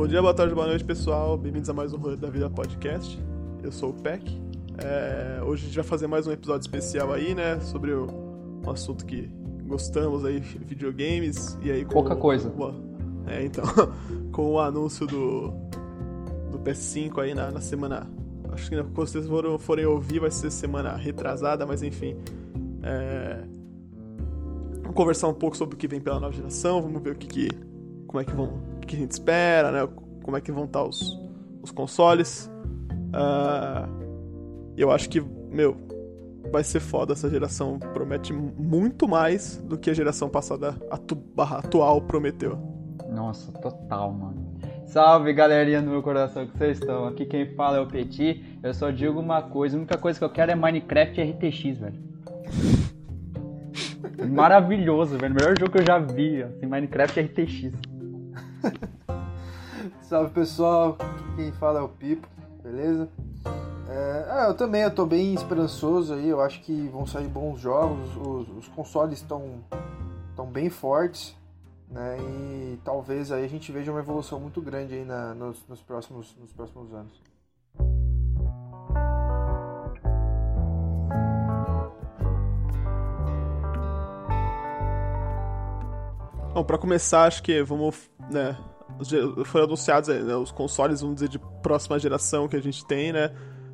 Bom dia, boa tarde, boa noite, pessoal. Bem-vindos a mais um Rolê da Vida Podcast. Eu sou o Peck. É, hoje a gente vai fazer mais um episódio especial aí, né? Sobre o, um assunto que gostamos aí, videogames. E aí com Pouca coisa. O, é, então, com o anúncio do, do PS5 aí na, na semana. Acho que quando vocês forem, forem ouvir vai ser semana retrasada, mas enfim. É, vamos conversar um pouco sobre o que vem pela nova geração, vamos ver o que, que como é que vão, o que a gente espera, né? Como é que vão estar os, os consoles. Uh, eu acho que, meu, vai ser foda essa geração. Promete muito mais do que a geração passada atu atual prometeu. Nossa, total, mano. Salve galerinha do meu coração que vocês estão. Aqui quem fala é o Petit. Eu só digo uma coisa: a única coisa que eu quero é Minecraft e RTX, velho. Maravilhoso, velho. Melhor jogo que eu já vi, assim, Minecraft e RTX. Salve pessoal, quem fala é o Pipo, beleza? É, ah, eu também eu tô bem esperançoso aí, eu acho que vão sair bons jogos, os, os consoles estão tão bem fortes, né? E talvez aí a gente veja uma evolução muito grande aí na, nos, nos, próximos, nos próximos anos. Bom, pra começar, acho que vamos, né, foram anunciados né, os consoles, vamos dizer, de próxima geração que a gente tem, né?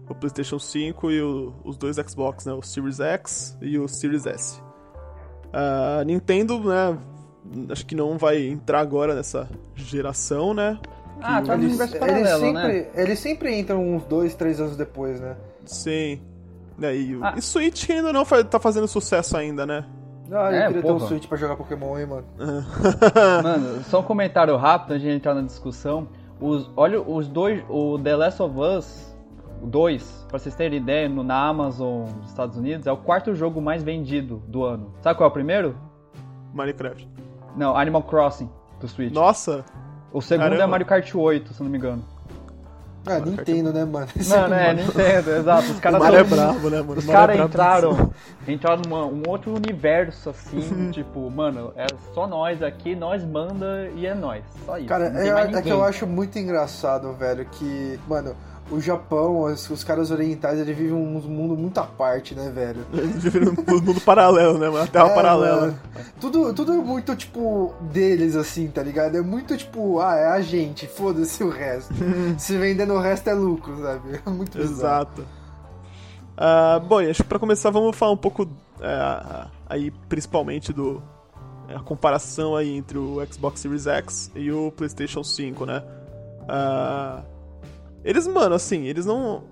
O PlayStation 5 e o, os dois Xbox, né? O Series X e o Series S. A Nintendo, né? Acho que não vai entrar agora nessa geração, né? Ah, tá no universo paralelo, eles sempre, né? Eles sempre entram uns dois, três anos depois, né? Sim. É, e, ah. e Switch ainda não tá fazendo sucesso ainda, né? Ah, eu é, queria porra. ter um Switch pra jogar Pokémon, hein, mano. mano, só um comentário rápido antes de entrar na discussão. Os, olha, os dois, o The Last of Us 2, pra vocês terem ideia, no, na Amazon dos Estados Unidos, é o quarto jogo mais vendido do ano. Sabe qual é o primeiro? Minecraft. Não, Animal Crossing, do Switch. Nossa! O segundo é Caramba. é Mario Kart 8, se não me engano. Ah, Nintendo, né, mano? Não, não é, Nintendo, exato. Os caras é bravo, né, mano? Os caras é entraram, entraram num um outro universo, assim, tipo, mano, é só nós aqui, nós manda e é nós. Só isso. Cara, é, é que eu acho muito engraçado, velho, que, mano, o Japão, os, os, caras orientais, eles vivem um mundo muito à parte, né, velho? Eles vivem um mundo paralelo, né, Uma terra é, paralela. Mano. Tudo, tudo é muito, tipo, deles, assim, tá ligado? É muito, tipo, ah, é a gente, foda-se o resto. Se vendendo o resto é lucro, sabe? É muito Exato. Uh, bom, acho que pra começar vamos falar um pouco é, aí, principalmente do... É, a comparação aí entre o Xbox Series X e o PlayStation 5, né? Uh, eles, mano, assim, eles não.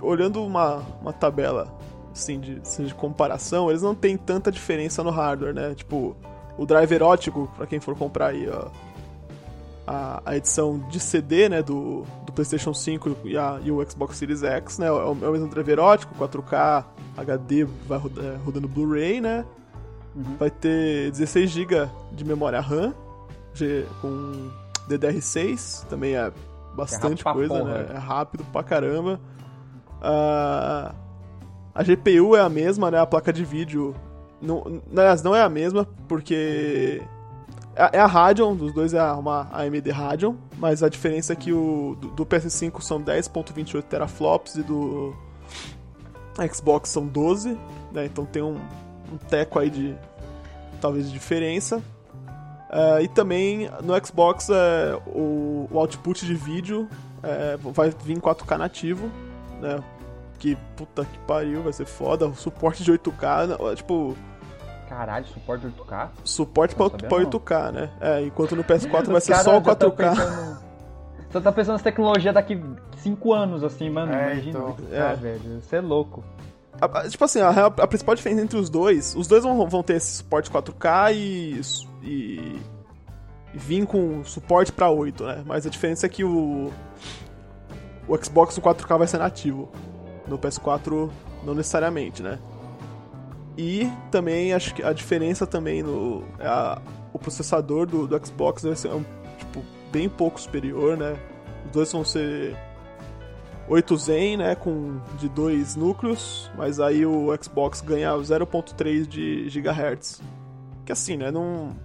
Olhando uma, uma tabela assim, de, assim, de comparação, eles não tem tanta diferença no hardware, né? Tipo, o driver ótico, pra quem for comprar aí, ó, a, a edição de CD, né, do, do PlayStation 5 e, a, e o Xbox Series X, né? É o, é o mesmo driver ótico, 4K, HD, vai rodando, rodando Blu-ray, né? Uhum. Vai ter 16 GB de memória RAM, com DDR6, também é bastante é coisa, né? É rápido pra caramba. Uh, a GPU é a mesma, né? A placa de vídeo. Não, aliás, não é a mesma, porque. É, é a Radeon, dos dois é uma AMD Radeon, mas a diferença é que o do, do PS5 são 10.28 teraflops e do Xbox são 12, né? Então tem um, um teco aí de talvez de diferença. Uh, e também no Xbox uh, o, o, output de vídeo uh, vai vir em 4K nativo, né? Que puta que pariu, vai ser foda. O suporte de 8K, tipo. Caralho, suporte de 8K? Suporte pra, pra 8K, né? É, enquanto no PS4 vai ser só o 4K. Você tá pensando nessa tecnologia daqui 5 anos, assim, mano. É, imagina. Então, é. velho. Você é louco. A, tipo assim, a, a, principal diferença entre os dois, os dois vão, vão ter esse suporte 4K e, e, vir com suporte para 8, né? Mas a diferença é que o, o Xbox no 4K vai ser nativo. No PS4 não necessariamente, né? E também acho que a diferença também no é a, o processador do, do Xbox vai ser um, tipo, bem pouco superior, né? Os dois vão ser 8 Zen, né, com de dois núcleos, mas aí o Xbox ganha 0.3 de GHz. Que assim, né, não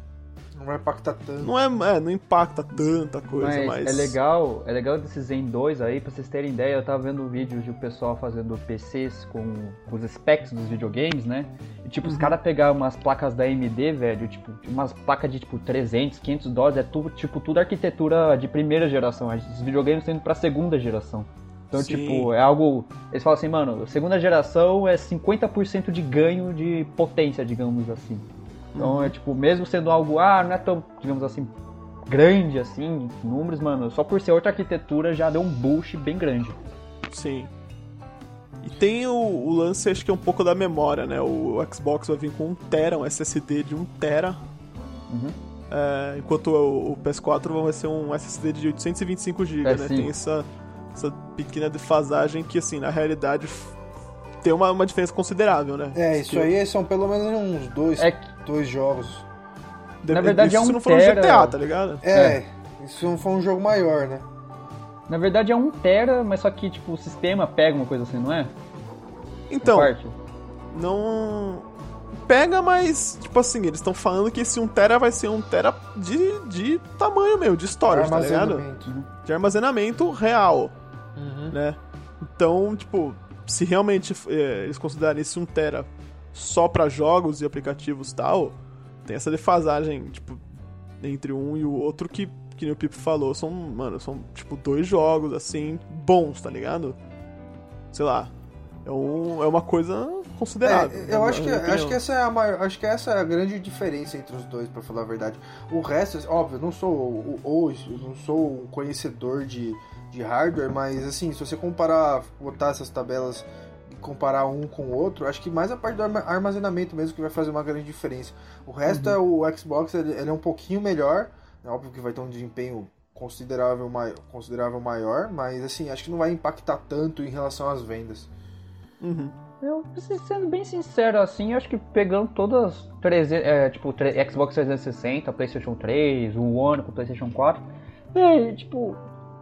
Não vai impactar tanto. Não, é, é não impacta tanta coisa, mas, mas, É legal, é legal desses Zen 2 aí, pra vocês terem ideia, eu tava vendo vídeos de o pessoal fazendo PCs com os specs dos videogames, né? E tipo, uhum. os caras pegaram umas placas da AMD, velho, tipo, umas placas de tipo 300, 500 dólares, é tudo, tipo, tudo arquitetura de primeira geração. Os videogames estão indo pra segunda geração. Então, Sim. tipo, é algo. Eles falam assim, mano, segunda geração é 50% de ganho de potência, digamos assim. Então, uhum. é tipo, mesmo sendo algo, ah, não é tão, digamos assim, grande assim, números, mano, só por ser outra arquitetura já deu um boost bem grande. Sim. E tem o, o, lance, acho que é um pouco da memória, né? O, o Xbox vai vir com 1 tera, um SSD de 1 tera. Uhum. É, enquanto o, o, PS4 vai ser um SSD de 825 GB, né? Tem essa, essa pequena defasagem que, assim, na realidade tem uma, uma diferença considerável, né? É, isso aí são pelo menos uns dois, é... dois jogos. Na verdade é um isso não for um GTA, tá ligado? É, é, isso não foi um jogo maior, né? Na verdade é um tera, mas só que tipo o sistema pega uma coisa assim, não é? Então, não pega, mas tipo assim, eles estão falando que esse 1 tera vai ser um tera de, de tamanho mesmo, de storage, tá ligado? De armazenamento real, uhum. né? Então, tipo, se realmente é, eles considerarem esse 1 tera só para jogos e aplicativos tal, tem essa defasagem, tipo, entre um e o outro que, que o Pipo falou, são, mano, são, tipo, dois jogos, assim, bons, tá ligado? Sei lá, é, um, é uma coisa considerável. É, eu acho que, acho que essa é a maior, acho que essa é a grande diferença entre os dois, para falar a verdade. O resto, óbvio, não sou hoje, não sou um conhecedor de, de hardware, mas assim, se você comparar, botar essas tabelas comparar um com o outro, acho que mais a parte do armazenamento mesmo que vai fazer uma grande diferença. O resto uhum. é o Xbox, ele, ele, é um pouquinho melhor, é óbvio que vai ter um desempenho considerável, considerável maior, mas assim, acho que não vai impactar tanto em relação às vendas. Uhum. Eu, sendo bem sincero, assim, acho que pegando todas, 300, é, tipo, Xbox 360, PlayStation 3, o One com PlayStation 4, é, tipo,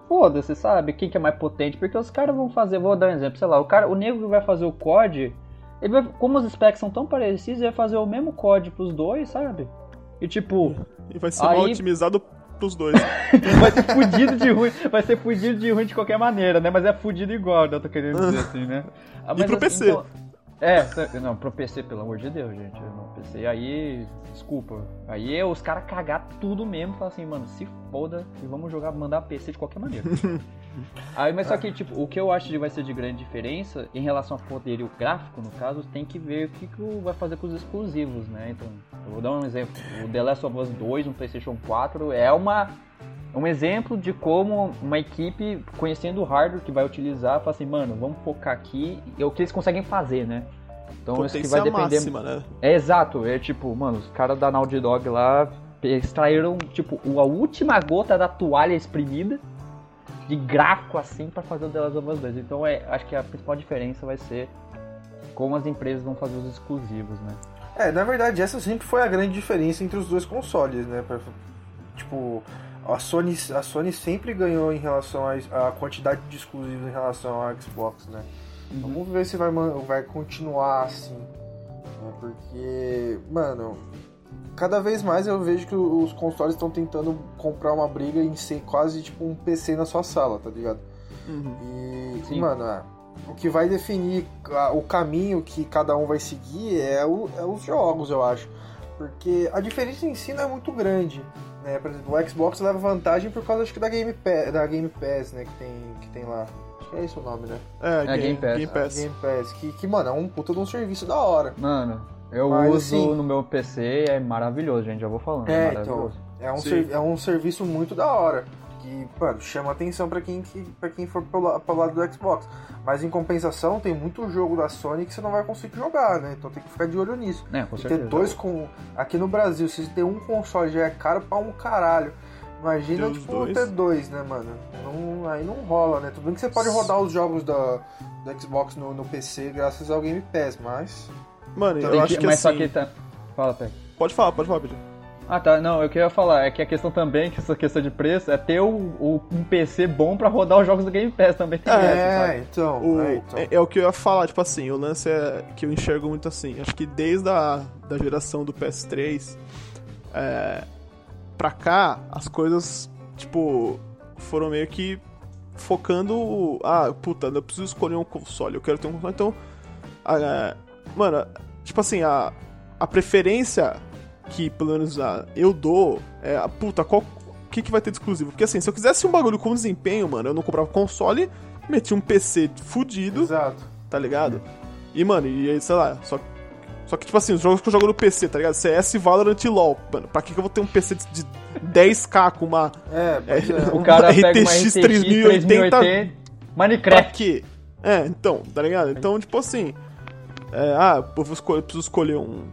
foda-se, sabe? Quem que é mais potente? Porque os caras vão fazer, vou dar um exemplo, sei lá, o cara, o negro que vai fazer o COD, ele vai, como os specs são tão parecidos, ele vai fazer o mesmo COD pros dois, sabe? E tipo. E vai ser aí... mal otimizado pros dois. vai ser fudido de ruim, vai ser fudido de ruim de qualquer maneira, né? Mas é fudido igual, né? eu tô querendo dizer assim, né? Mas, e pro PC. Então, é, não, pro PC, pelo amor de Deus, gente. No PC aí, desculpa. Aí os caras cagar tudo mesmo e falar assim, mano, se foda e vamos jogar, mandar PC de qualquer maneira. aí, mas só que, tipo, o que eu acho que vai ser de grande diferença em relação ao poderio gráfico, no caso, tem que ver o que, que vai fazer com os exclusivos, né? Então, eu vou dar um exemplo. O The Last of Us 2 no PlayStation 4 é uma um exemplo de como uma equipe, conhecendo o hardware que vai utilizar, fala assim, mano, vamos focar aqui, é o que eles conseguem fazer, né? Então Potência isso que vai depender. Máxima, né? É exato, é tipo, mano, os caras da Naughty Dog lá extraíram, tipo, a última gota da toalha exprimida de gráfico assim para fazer o The Last of Us 2. Então é, acho que a principal diferença vai ser como as empresas vão fazer os exclusivos, né? É, na verdade, essa sempre foi a grande diferença entre os dois consoles, né? Pra, tipo, a Sony, a Sony sempre ganhou em relação à quantidade de exclusivos em relação ao Xbox, né? Uhum. Vamos ver se vai, vai continuar assim. Né? Porque, mano, cada vez mais eu vejo que os consoles estão tentando comprar uma briga em ser quase tipo um PC na sua sala, tá ligado? Uhum. E, mano, é, o que vai definir o caminho que cada um vai seguir é, o, é os jogos, eu acho. Porque a diferença em si não é muito grande. Né? Por exemplo, o Xbox leva vantagem por causa acho que da Game Pass, da Game Pass, né, que tem, que tem lá. Acho que é esse o nome, né? É, é Game, Game Pass. Game Pass. Game Pass que, que, mano, é um puta de um serviço da hora. Mano, eu Mas, uso assim, no meu PC, é maravilhoso, gente, já vou falando. É, é então, é um, é um serviço muito da hora. Que, mano, chama atenção para quem, que, pra quem for pro, pro lado do Xbox. Mas em compensação, tem muito jogo da Sony que você não vai conseguir jogar, né? Então tem que ficar de olho nisso. É, com certeza. ter dois com. Aqui no Brasil, se ter um console já é caro pra um caralho. Imagina, tipo, dois. ter dois, né, mano? Não, aí não rola, né? Tudo bem que você pode rodar os jogos da, do Xbox no, no PC graças ao Game Pass, mas. Mano, eu acho que, mas assim... só que tá. Fala, Pé. Pode falar, pode falar, Pedro. Ah, tá. Não, eu queria falar é que a questão também, que essa questão de preço, é ter o, o um PC bom para rodar os jogos do Game Pass também tem é, essa, então, o, é, então. É, é, o que eu ia falar, tipo assim, o lance é que eu enxergo muito assim. Acho que desde a da geração do PS3, é, pra cá, as coisas, tipo, foram meio que focando. Ah, puta, eu preciso escolher um console, eu quero ter um console. Então, a, mano, tipo assim, a, a preferência que, pelo menos, a, eu dou é, a, puta, qual. O que, que vai ter de exclusivo? Porque assim, se eu quisesse um bagulho com desempenho, mano, eu não comprava console, metia um PC fudido. Exato. Tá ligado? E, mano, e aí, sei lá, só só que, tipo assim, os jogos que eu jogo no PC, tá ligado? CS, Valorant e LoL. Mano, pra que, que eu vou ter um PC de 10k com uma. É, é, o cara RTX, pega uma RTX 3080. 3080 Minecraft. Pra quê? É, então, tá ligado? Então, tipo assim. É, ah, eu, vou escolher, eu preciso escolher um,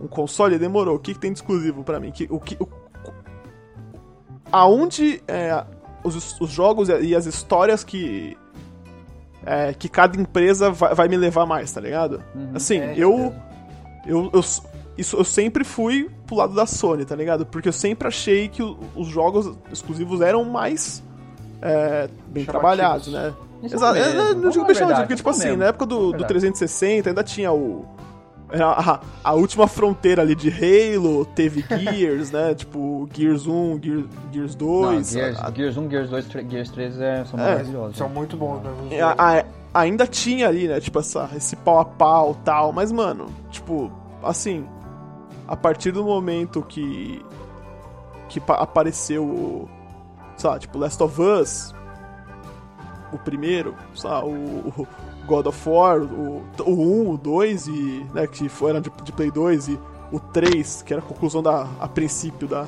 um console, demorou. O que, que tem de exclusivo pra mim? Que, o que, o, aonde é, os, os jogos e as histórias que. É, que cada empresa vai, vai, me levar mais, tá ligado? Uhum, assim, é, eu. Eu, eu, isso, eu sempre fui pro lado da Sony, tá ligado? Porque eu sempre achei que os jogos exclusivos eram mais é, bem trabalhados, né? Exato. É, não digo bem chamativo, porque, tipo assim, mesmo. na época do, do 360 ainda tinha o. A, a, última fronteira ali de Halo, teve Gears, né? Tipo, Gears 1, Gears, Gears 2. Não, Gears, a, Gears 1, Gears 2, Gears 3 é, são é, maravilhosos. São muito bons mesmo. A, ainda tinha ali, né? Tipo, essa, esse pau a pau tal. Mas, mano, tipo, assim. A partir do momento que. Que apareceu. Sei lá, tipo, Last of Us. O primeiro, sei lá, o, o God of War, o, o 1, o 2, e, né, que foram de, de Play 2, e o 3, que era a conclusão da, a princípio da,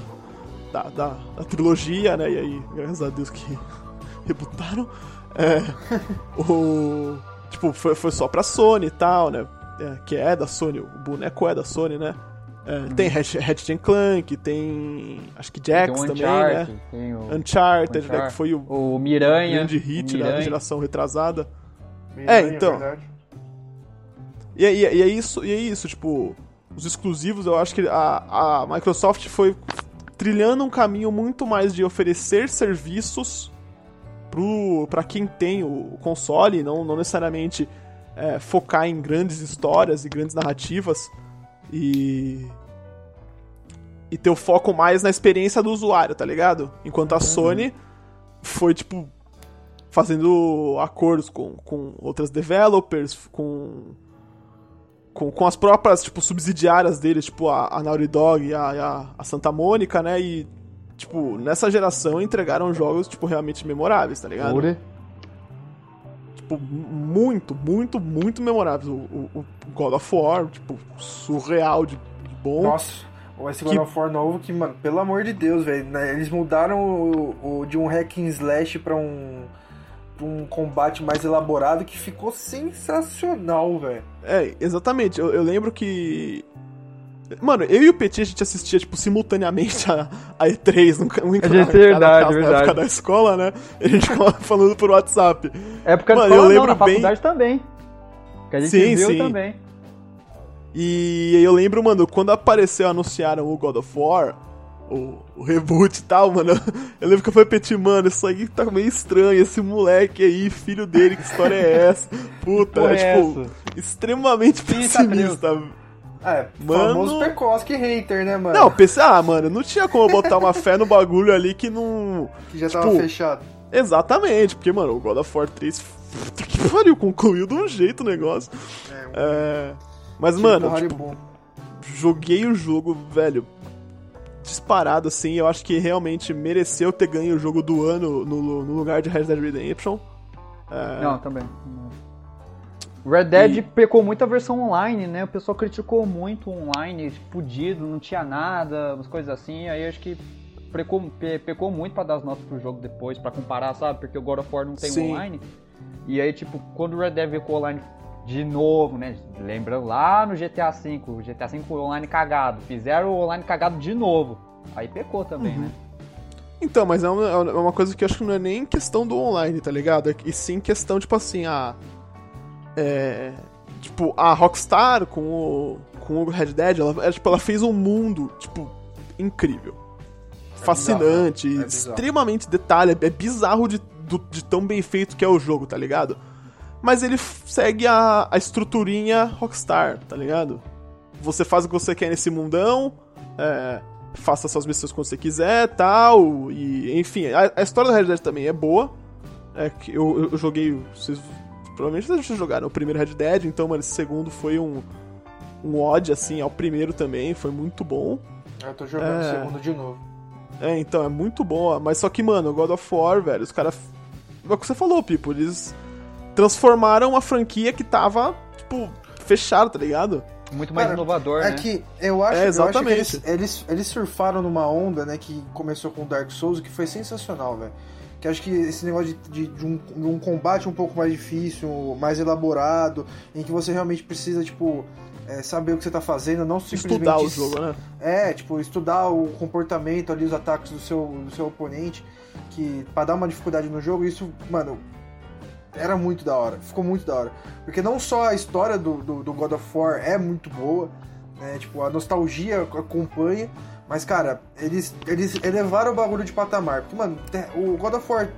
da, da, da trilogia, né? E aí, graças a Deus que rebutaram. É, o. Tipo, foi, foi só pra Sony e tal, né? É, que é da Sony, o boneco é da Sony, né? É, uhum. Tem Ratchet Clank, tem. Acho que Jax também, né? Tem o Uncharted, Uncharted. Né, que foi o, o Miranha, grande hit Miranha. da geração retrasada. Miranha, é, então. E, e, e, é isso, e é isso, tipo, os exclusivos, eu acho que a, a Microsoft foi trilhando um caminho muito mais de oferecer serviços para quem tem o console, não, não necessariamente é, focar em grandes histórias e grandes narrativas e e ter o foco mais na experiência do usuário, tá ligado? Enquanto a uhum. Sony foi tipo fazendo acordos com, com outras developers, com, com, com as próprias tipo subsidiárias deles, tipo a, a Naughty Dog e a, a, a Santa Mônica, né? E tipo, nessa geração entregaram jogos, tipo, realmente memoráveis, tá ligado? Ure. Tipo, muito, muito, muito memoráveis. O, o, o, God of War, tipo, surreal de, de bom. Nossa, esse God que... of War novo que, mano, pelo amor de Deus, velho, né? eles mudaram o, o, de um hack and slash pra um um combate mais elaborado que ficou sensacional, velho. É, exatamente. Eu, eu, lembro que Mano, eu e o Petit a gente assistia, tipo, simultaneamente a, a E3 no, no, é verdade, casa, verdade. na época da escola, né? E a gente ficava falando por WhatsApp. Época Mano, da escola, eu lembro não, na bem... faculdade também. Que a gente sim, viu sim. também. E eu lembro, mano, quando apareceu, anunciaram o God of War, o, o reboot e tal, mano. Eu lembro que eu falei Petit, mano, isso aí tá meio estranho, esse moleque aí, filho dele, que história é essa? Puta, é, tipo, essa? extremamente tá pessimista. É, mano... famoso Pekoski hater, né, mano? Não, pensei, ah, mano, não tinha como botar uma fé no bagulho ali que não. Que já tipo, tava fechado. Exatamente, porque, mano, o God of War 3, puta que pariu, concluiu de um jeito o negócio. É, um... é... Mas, tipo mano, tipo, joguei o jogo, velho, disparado, assim, eu acho que realmente mereceu ter ganho o jogo do ano no, no lugar de Red Dead Redemption. É... Não, também. Red Dead e... pecou muito a versão online, né? O pessoal criticou muito online, fudido, não tinha nada, umas coisas assim. Aí acho que pecou, pecou muito para dar as notas pro jogo depois, para comparar, sabe? Porque o God of War não tem Sim. online. E aí, tipo, quando o Red Dead ficou online de novo, né? Lembra lá no GTA V, o GTA V online cagado. Fizeram o online cagado de novo. Aí pecou também, uhum. né? Então, mas é uma, é uma coisa que eu acho que não é nem questão do online, tá ligado? É e sim questão, tipo assim, a. É, tipo, a Rockstar com o, com o Red Dead, ela, é, tipo, ela fez um mundo, tipo, incrível. É fascinante, bizarro, é extremamente detalhe, é bizarro de, do, de tão bem feito que é o jogo, tá ligado? Mas ele segue a, a estruturinha Rockstar, tá ligado? Você faz o que você quer nesse mundão, é, faça suas missões quando você quiser tal. E, enfim, a, a história da Red Dead também é boa. É que eu, eu joguei. Vocês provavelmente vocês jogaram o primeiro Red Dead, então, mano, esse segundo foi um, um odd, assim, ao primeiro também, foi muito bom. Eu tô jogando é... o segundo de novo. É, então, é muito bom, mas só que, mano, God of War, velho, os caras. É o que você falou, Pipo, eles transformaram a franquia que tava, tipo, fechada, tá ligado? Muito mais Cara, inovador, é né? que eu acho, é, exatamente. Eu acho que eles, eles, eles, surfaram numa onda, né, que começou com Dark Souls, que foi sensacional, velho. Que acho que esse negócio de, de, de, um, de, um, combate um pouco mais difícil, mais elaborado, em que você realmente precisa, tipo, é, saber o que você tá fazendo, não simplesmente... Estudar o jogo, né? É, tipo, estudar o comportamento ali, os ataques do seu, do seu oponente, que para dar uma dificuldade no jogo, isso, mano, era muito da hora, ficou muito da hora. Porque não só a história do, do, do God of War é muito boa, né? Tipo, a nostalgia acompanha, mas, cara, eles, eles elevaram o bagulho de patamar. Porque, mano, o God of War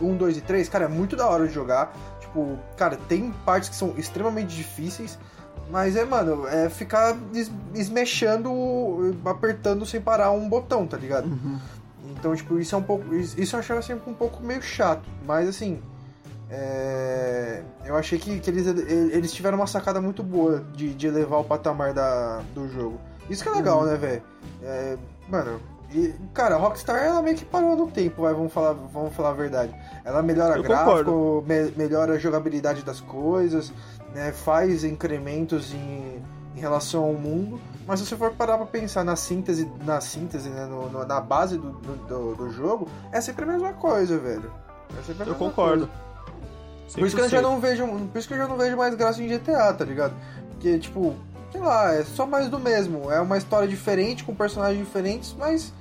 1, 2 e 3, cara, é muito da hora de jogar. Tipo, cara, tem partes que são extremamente difíceis, mas é, mano, é ficar esmechando, apertando sem parar um botão, tá ligado? Uhum. Então, tipo, isso é um pouco. Isso eu achava sempre um pouco meio chato. Mas assim, é, eu achei que, que eles, eles tiveram uma sacada muito boa de, de elevar o patamar da, do jogo. Isso que é legal, uhum. né, velho? É, mano, e, cara, a Rockstar ela meio que parou no tempo, vai, vamos falar, vamos falar a verdade. Ela melhora eu gráfico, me, melhora a jogabilidade das coisas, né, faz incrementos em, em relação ao mundo. Mas se você for parar pra pensar na síntese, na síntese, né, no, no, na base do, do, do, jogo, é sempre a mesma coisa, velho. É sempre a mesma eu concordo. Coisa. Por isso que eu já não vejo. Por isso que eu já não vejo mais graça em GTA, tá ligado? Porque, tipo, sei lá, é só mais do mesmo. É uma história diferente, com personagens diferentes, mas.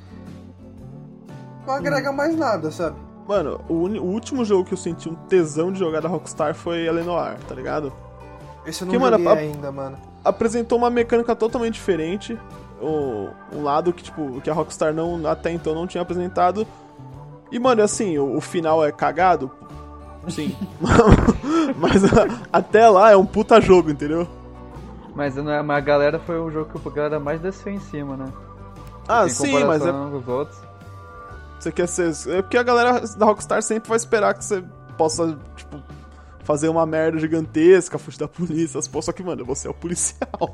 Não agrega hum. mais nada, sabe? Mano, o, o, último jogo que eu senti um tesão de jogar da Rockstar foi Eleanor, tá ligado? Esse eu não mano, ainda, mano. Apresentou uma mecânica totalmente diferente. Um, um lado que, tipo, que a Rockstar não, até então não tinha apresentado. E, mano, assim, o, o final é cagado, Sim. mas até lá é um puta jogo, entendeu? Mas, é, a galera foi o jogo que a galera mais desceu em cima, né? Ah, sim, mas é. Os outros. Você quer ser. É porque a galera da Rockstar sempre vai esperar que você possa, tipo, fazer uma merda gigantesca, fugir da polícia, as Só que, mano, você é o policial.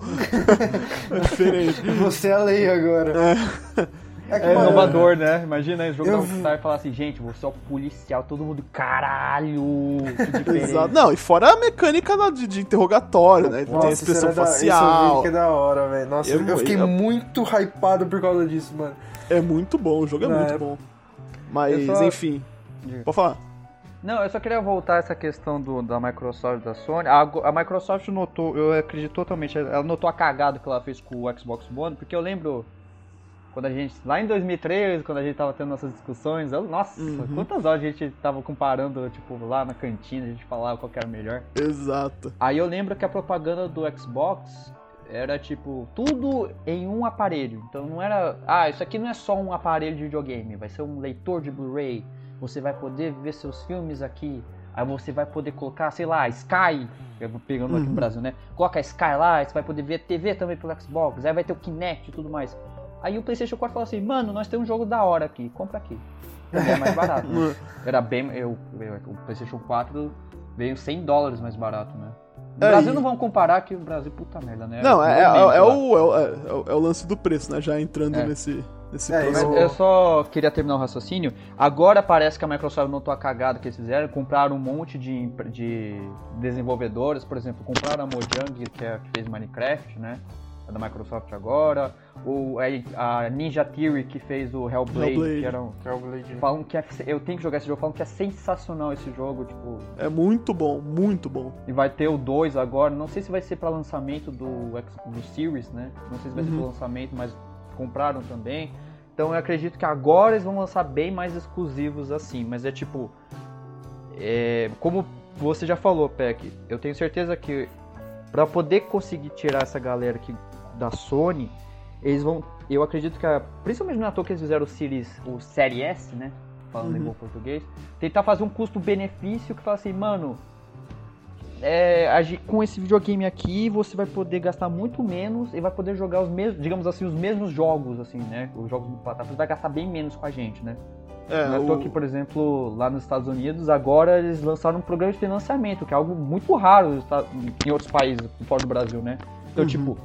é diferente. Você é a lei agora. É. É, é inovador, né? Imagina aí, jogo eu... da Rockstar e falar assim, gente, você é o policial, todo mundo, caralho, Exato. Não, e fora a mecânica de, de interrogatório, né? Nossa, Tem a expressão facial. Isso que é da hora, velho. Nossa, eu, eu fiquei eu... muito hypado por causa disso, mano. É muito bom, o jogo é, muito bom. Mas, só... enfim, pode falar. Não, eu só queria voltar a essa questão do, da Microsoft da Sony. A, a, Microsoft notou, eu acredito totalmente, ela notou a cagada que ela fez com o Xbox One, porque eu lembro quando a gente, lá em 2013, quando a gente tava tendo nossas discussões, eu, nossa, uhum. quantas horas a gente tava comparando, tipo, lá na cantina, a gente falava qual que era melhor. Exato. Aí eu lembro que a propaganda do Xbox era tipo tudo em um aparelho. Então não era, ah, isso aqui não é só um aparelho de videogame, vai ser um leitor de Blu-ray. Você vai poder ver seus filmes aqui. Aí você vai poder colocar, sei lá, Sky, eu vou pegando aqui no uhum. Brasil, né? Coloca Sky lá, você vai poder ver TV também pelo Xbox, aí vai ter o Kinect e tudo mais. Aí o PlayStation 4 falou assim: Mano, nós temos um jogo da hora aqui, compra aqui. É mais barato. Né? Era bem. Eu, eu, o PlayStation 4 veio 100 dólares mais barato, né? No é, Brasil e... não vamos comparar que o Brasil, puta merda, né? Não, é, é, é, o, é, é, o lance do preço, né? Já entrando nesse. Nesse é, eu... eu só queria terminar o raciocínio. Agora parece que a Microsoft notou a cagada que eles fizeram. Compraram um monte de, de desenvolvedores, por exemplo, compraram a Mojang, que, é, que fez Minecraft, né? É da Microsoft agora, ou a Ninja Theory que fez o Hellblade, Hellblade. que era um, Hellblade. falam que é, eu tenho que jogar esse jogo, falam que é sensacional esse jogo, tipo, é muito bom, muito bom. E vai ter o 2 agora, não sei se vai ser para lançamento do do Series, né? Não sei se vai uhum. ser para lançamento, mas compraram também. Então eu acredito que agora eles vão lançar bem mais exclusivos assim, mas é tipo é, como você já falou, Peck, eu tenho certeza que para poder conseguir tirar essa galera que da Sony, eles vão. Eu acredito que, a, principalmente na toa que eles fizeram o Series, o Série S, né? Falando uhum. em bom português, tentar fazer um custo-benefício que fala assim, mano, é, com esse videogame aqui você vai poder gastar muito menos e vai poder jogar os mesmos, digamos assim, os mesmos jogos, assim, né? Os jogos do plataforma, vai gastar bem menos com a gente, né? É, é o... que, por exemplo, lá nos Estados Unidos, agora eles lançaram um programa de financiamento, que é algo muito raro em outros países, fora do Brasil, né? Então, uhum. tipo,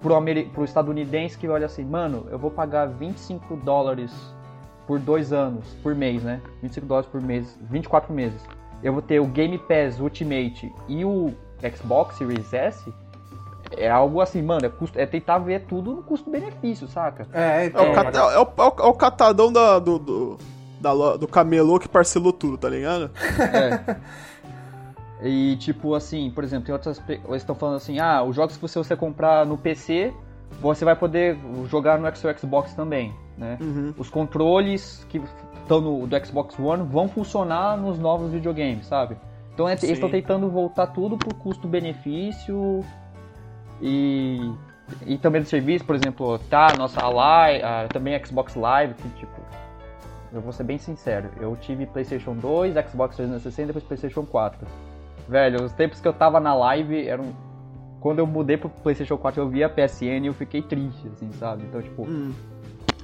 pro, pro estadunidense que olha assim, mano, eu vou pagar 25 dólares por dois anos, por mês, né? 25 dólares por mês, 24 meses. Eu vou ter o Game Pass Ultimate e o Xbox Series S. É algo assim, mano, é, custo, é tentar ver tudo no custo-benefício, saca? É, então, é, o, cat, é, o, é, o, é o catadão da, do, do, da, do camelô que parcelou tudo, tá ligado? É. E tipo assim, por exemplo, tem outras. Eles estão falando assim, ah, os jogos que você, você comprar no PC, você vai poder jogar no Xbox também, né? Uhum. Os controles que estão no do Xbox One vão funcionar nos novos videogames, sabe? Então é, eles estão tentando voltar tudo pro custo-benefício e e também do serviço, por exemplo, tá nossa live, uh, também Xbox Live, que tipo, eu vou ser bem sincero, eu tive PlayStation 2, Xbox 360 e depois PlayStation 4 Velho, os tempos que eu tava na live eram. Quando eu mudei pro PlayStation 4 eu vi a PSN e eu fiquei triste, assim, sabe? Então, tipo. Hum.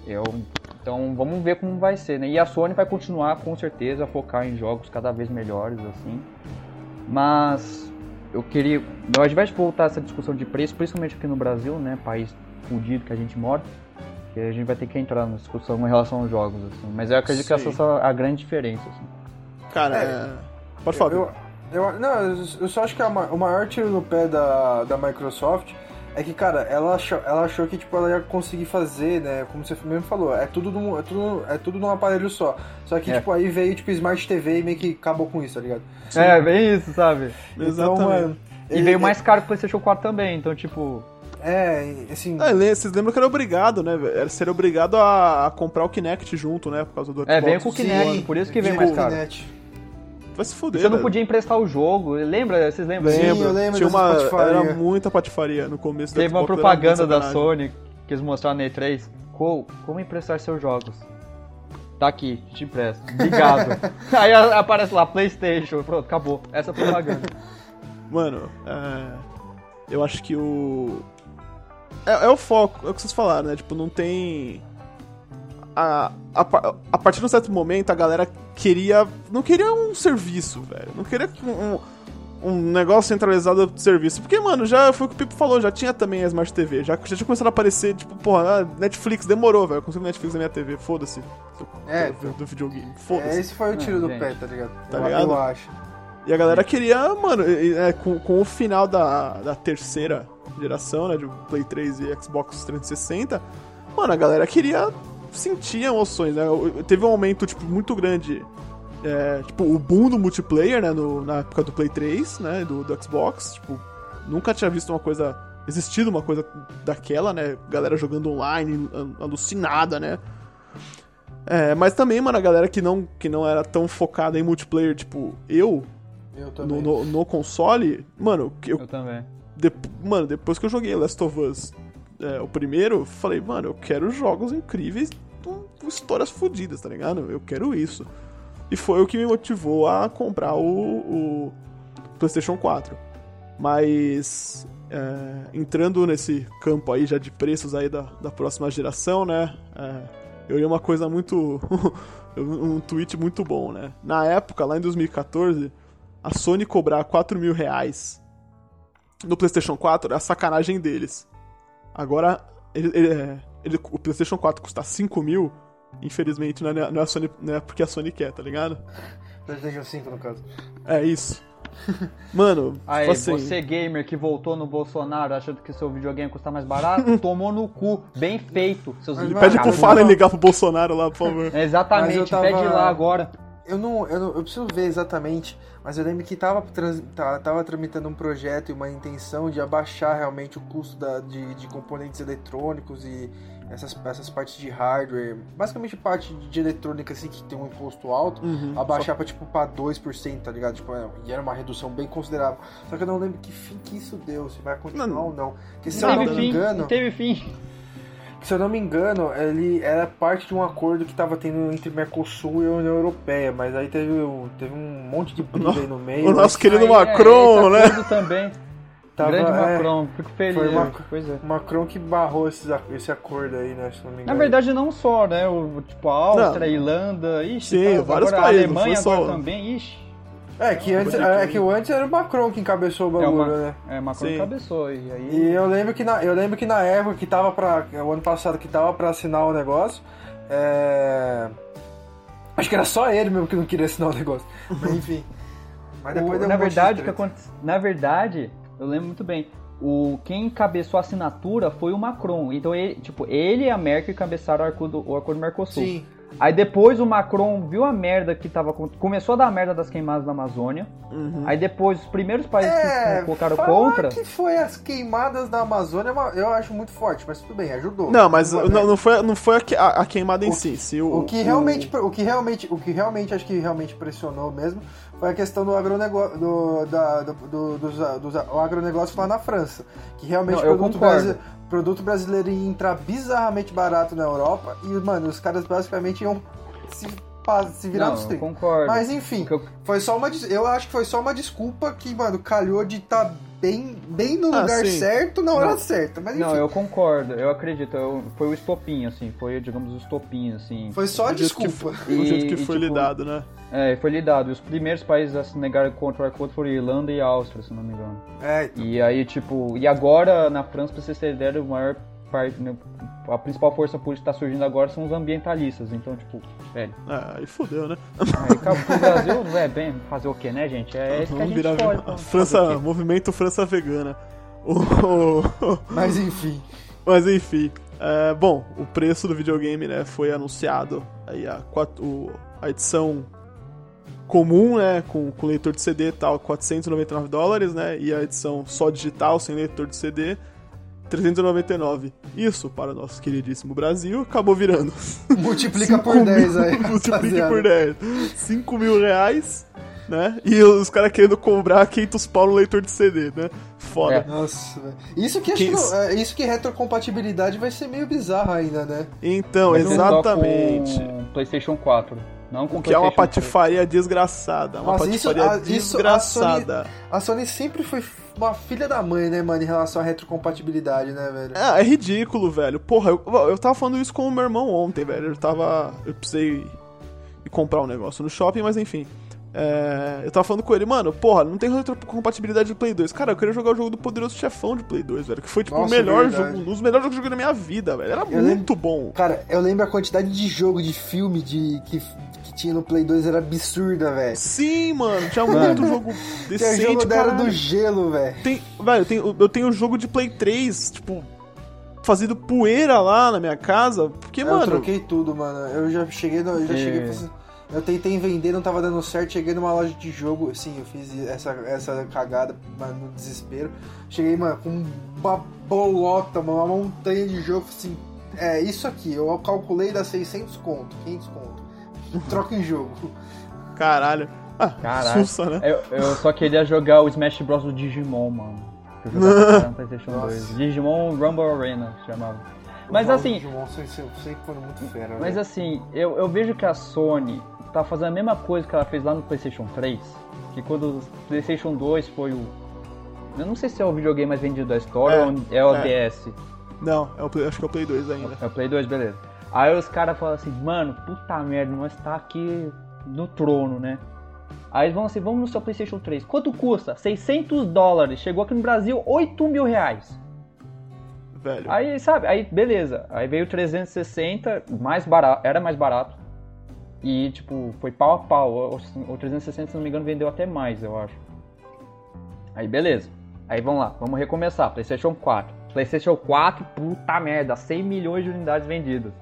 Eu. Então vamos ver como vai ser, né? E a Sony vai continuar com certeza a focar em jogos cada vez melhores, assim. Mas eu queria. A gente vai voltar essa discussão de preço, principalmente aqui no Brasil, né? País fudido que a gente mora. Que a gente vai ter que entrar na discussão em relação aos jogos, assim. Mas eu acredito Sim. que essa é a grande diferença, assim. Cara, é... é pode falar. Eu, eu, não, eu só acho que a, o maior tiro no pé da, da Microsoft é que, cara, ela achou, ela achou que tipo, ela ia conseguir fazer, né? Como você mesmo falou, é tudo num, é tudo, é tudo num aparelho só. Só que, é. tipo, aí veio tipo Smart TV e meio que acabou com isso, tá ligado? Sim. É, bem isso, sabe? Então, Exatamente. Mano, e veio mais caro que o PlayStation 4 também, então, tipo. É, assim. Ah, vocês lembram que era obrigado, né? Era ser obrigado a, a, comprar o Kinect junto, né? Por causa do Xbox. É, veio com o Kinect, por isso que veio mais caro. Kinect. Vai se fuder. Você não podia emprestar o jogo. Lembra? Vocês lembram? Sim, eu lembro. Tinha uma, era muita patifaria no começo Teve uma propaganda da Sony que eles mostraram na E3. Como, como emprestar seus jogos? Tá aqui, te empresto. Obrigado. Aí aparece lá, PlayStation. Pronto, acabou. Essa propaganda. Mano, é... eu acho que o. É, é, o foco, é o que vocês falaram, né? Tipo, não tem. A, a, a partir de um certo momento, a galera queria. Não queria um serviço, velho. Não queria um, um negócio centralizado de serviço. Porque, mano, já foi o que o Pipo falou, já tinha também a Smart TV. Já, já tinha começado a aparecer, tipo, porra, ah, Netflix demorou, velho. Eu consigo Netflix na minha TV, foda-se. É, do, do videogame. Foda-se. É, esse foi o tiro do pé, tá ligado? Tá ligado? Eu acho. E a galera queria, mano, é, com, com o final da, da terceira geração, né, de Play 3 e Xbox 360, mano, a galera queria sentia emoções, né? Teve um aumento, tipo, muito grande. É, tipo, o boom do multiplayer, né? No, na época do Play 3, né? Do, do Xbox. Tipo, nunca tinha visto uma coisa. Existido uma coisa daquela, né? Galera jogando online, alucinada, né? É, mas também, mano, a galera que não, que não era tão focada em multiplayer, tipo, eu. Eu também. No, no, no console, mano, eu. Eu também. De, mano, depois que eu joguei Last of Us é, o primeiro, falei, mano, eu quero jogos incríveis histórias fodidas, tá ligado? Eu quero isso. E foi o que me motivou a comprar o, o PlayStation 4. Mas é, entrando nesse campo aí já de preços aí da, da próxima geração, né? É, eu li uma coisa muito. um tweet muito bom, né? Na época, lá em 2014, a Sony cobrar 4 mil reais no PlayStation 4 é a sacanagem deles. Agora, ele, ele, é, ele, o PlayStation 4 custar 5 mil, infelizmente não é, não é, a Sony, não é porque a Sony quer, tá ligado? PlayStation 5, no caso. É isso. Mano, Aí, tipo assim... você gamer que voltou no Bolsonaro achando que seu videogame custa mais barato, tomou no cu, bem feito. Seus Mas, pede pro Fallen ligar pro Bolsonaro lá, por favor. É, exatamente, tava... pede lá agora. Eu não, eu não, eu preciso ver exatamente, mas eu lembro que tava, trans, tava tramitando um projeto e uma intenção de abaixar realmente o custo da, de, de componentes eletrônicos e essas, essas partes de hardware, basicamente parte de eletrônica assim que tem um imposto alto, uhum, abaixar só... para tipo para 2%, tá ligado? Tipo, é, e era uma redução bem considerável. Só que eu não lembro que fim que isso deu, se vai continuar não, ou não. Porque se não eu não me engano, não teve fim. se eu não me engano, ele era parte de um acordo que tava tendo entre Mercosul e a União Europeia, mas aí teve, teve um monte de briga aí no meio. O nosso mas... querido Aí, Macron, é, né? também. Tava- Grande é, Macron, fico feliz. foi uma- Pois é. Macron que barrou esses esse acordo aí, né? Se não me Na engano. verdade, não só, né? O, tipo, a Áustria, Não. Irlanda, ixi, Sim, tá, vários agora países, a Alemanha agora só- também, ixi. É que, antes, é crer. que o antes era o Macron que encabeçou o É, bagulho, uma, né? é Macron Sim. cabeçou. E aí. E eu lembro que na, eu lembro que na época que tava pra. O ano passado que tava pra assinar o negócio. É... Acho que era só ele mesmo que não queria assinar o negócio. Mas enfim. Mas depois O- deu na verdade, o que aconte- na verdade, eu lembro muito bem. O quem encabeçou a assinatura foi o Macron. Então ele, tipo, ele e a Merkel encabeçaram o acordo, o acordo Mercosul. Sim. Aí depois o Macron viu a merda que tava com- começou a dar merda das queimadas na Amazônia. Uhum. Aí depois os primeiros países É, que colocaram falar contra, que foi as queimadas da Amazônia, eu acho muito forte, mas tudo bem, ajudou. Não, mas não, não foi, não foi a, que- a- a queimada em O si. se o, O que realmente, o que realmente, o que realmente acho que realmente pressionou mesmo foi a questão do agronegócio, do, da, do, do, dos, dos- o agronegócio lá na França, que realmente Não, produto, brasi- produto brasileiro ia entrar bizarramente barato na Europa e mano, os caras basicamente iam se, se virar não, nos eu 30. concordo. Mas enfim, foi só uma, eu acho que foi só uma desculpa que, mano, calhou de estar bem, bem no Ah, lugar sim. certo na hora Não. certa. Mas enfim, Não, eu concordo, eu acredito. eu- foi o estopim, assim, foi, digamos, o estopim, assim. foi só a do jeito que desculpa. foi- do jeito que E- e, foi tipo, lidado, né? É, foi lidado. E os primeiros países a se negarem contra o acordo foram Irlanda e Áustria, se não me engano. É, então. E aí, tipo, e agora na França, pra vocês terem ideia, o maior a principal força política que tá surgindo agora são os ambientalistas. Então, tipo, velho. É, aí fodeu, né? Aí acabou o Brasil, é bem, fazer o que, né, gente? É isso que a Vamos gente virar escolhe. então, França, quê? movimento França vegana. Mas enfim. Mas enfim, é, bom, o preço do videogame, né, foi anunciado aí a, quatro, o- a edição comum, né, com, com leitor de CD e tal, 499 dólares, né, e a edição só digital, sem leitor de CD, 399. Isso, para o nosso queridíssimo Brasil, acabou virando. Multiplica por Cinco 10 mil- aí. Multiplique rapaziada. por 10. 5 mil reais, né, e os caras querendo cobrar 500 pau no leitor de CD, né, foda. É. Nossa, velho. Isso que que não- é, isso que retrocompatibilidade vai ser meio bizarro ainda, né? Então, Mas exatamente. Com PlayStation 4. Não com O que é uma PlayStation 3. patifaria desgraçada. Uma Nossa, isso- patifaria a- isso- a desgraçada. A Sony sempre foi uma filha da mãe, né, mano, em relação à retrocompatibilidade, né, velho? É, é ridículo, velho. Porra, eu, eu tava falando isso com o meu irmão ontem, velho. Eu tava. Eu precisei ir comprar um negócio no shopping, mas enfim. É, eu tava falando com ele, mano, porra, não tem retrocompatibilidade de Play 2. Cara, eu queria jogar o jogo do Poderoso Chefão de Play 2, velho. Que foi, tipo, Nossa, o melhor verdade. jogo, um dos melhores jogos que eu joguei na minha vida, velho. Era Eu muito bom. Cara, eu lembro a quantidade de jogo, de filme de que, que tinha no Play 2 era absurda, velho. Sim, mano, tinha Mano. muito jogo Tinha decente, jogo da era do gelo, velho. Tem, velho, eu tenho, eu tenho jogo de Play 3, tipo, fazendo poeira lá na minha casa. Porque, Eu mano. troquei tudo, mano. Eu já cheguei no, eu já É. cheguei Eu tentei vender, não tava dando certo. Cheguei numa loja de jogo, sim, eu fiz essa, essa cagada mas no desespero. Cheguei, mano, com uma bolota, mano, uma montanha de jogo, assim. É, isso aqui, eu calculei dá 600 conto, 500 conto. Troca em jogo. Caralho. Ah, Caralho. sussa, né? Eu, eu só queria jogar o Smash Bros do Digimon, mano. Que eu jogava no PlayStation Nossa. 2. Digimon Rumble Arena, que chamava. Mas assim, Digimon sempre, sempre foram muito fera, mas assim, eu, eu vejo que a Sony tá fazendo a mesma coisa que ela fez lá no PlayStation 3. Que quando o PlayStation 2 foi o. Eu não sei se é o videogame mais vendido da história É, ou é o é. DS. Não, é o Play- acho que é o Play 2 ainda. É o Play 2, beleza. Aí os caras falam assim, mano, puta merda, nós tá aqui no trono, né? Aí eles vão assim, vamos no seu PlayStation 3. Quanto custa? 600 dólares. Chegou aqui no Brasil, 8 mil reais. Velho. Aí, sabe, aí beleza. Aí veio o 360, mais barato, era mais barato. E, tipo, foi pau a pau. O, o 360, se não me engano, vendeu até mais, eu acho. Aí, beleza. Aí vamos lá, vamos recomeçar. PlayStation 4. PlayStation 4, puta merda, 100 milhões de unidades vendidas.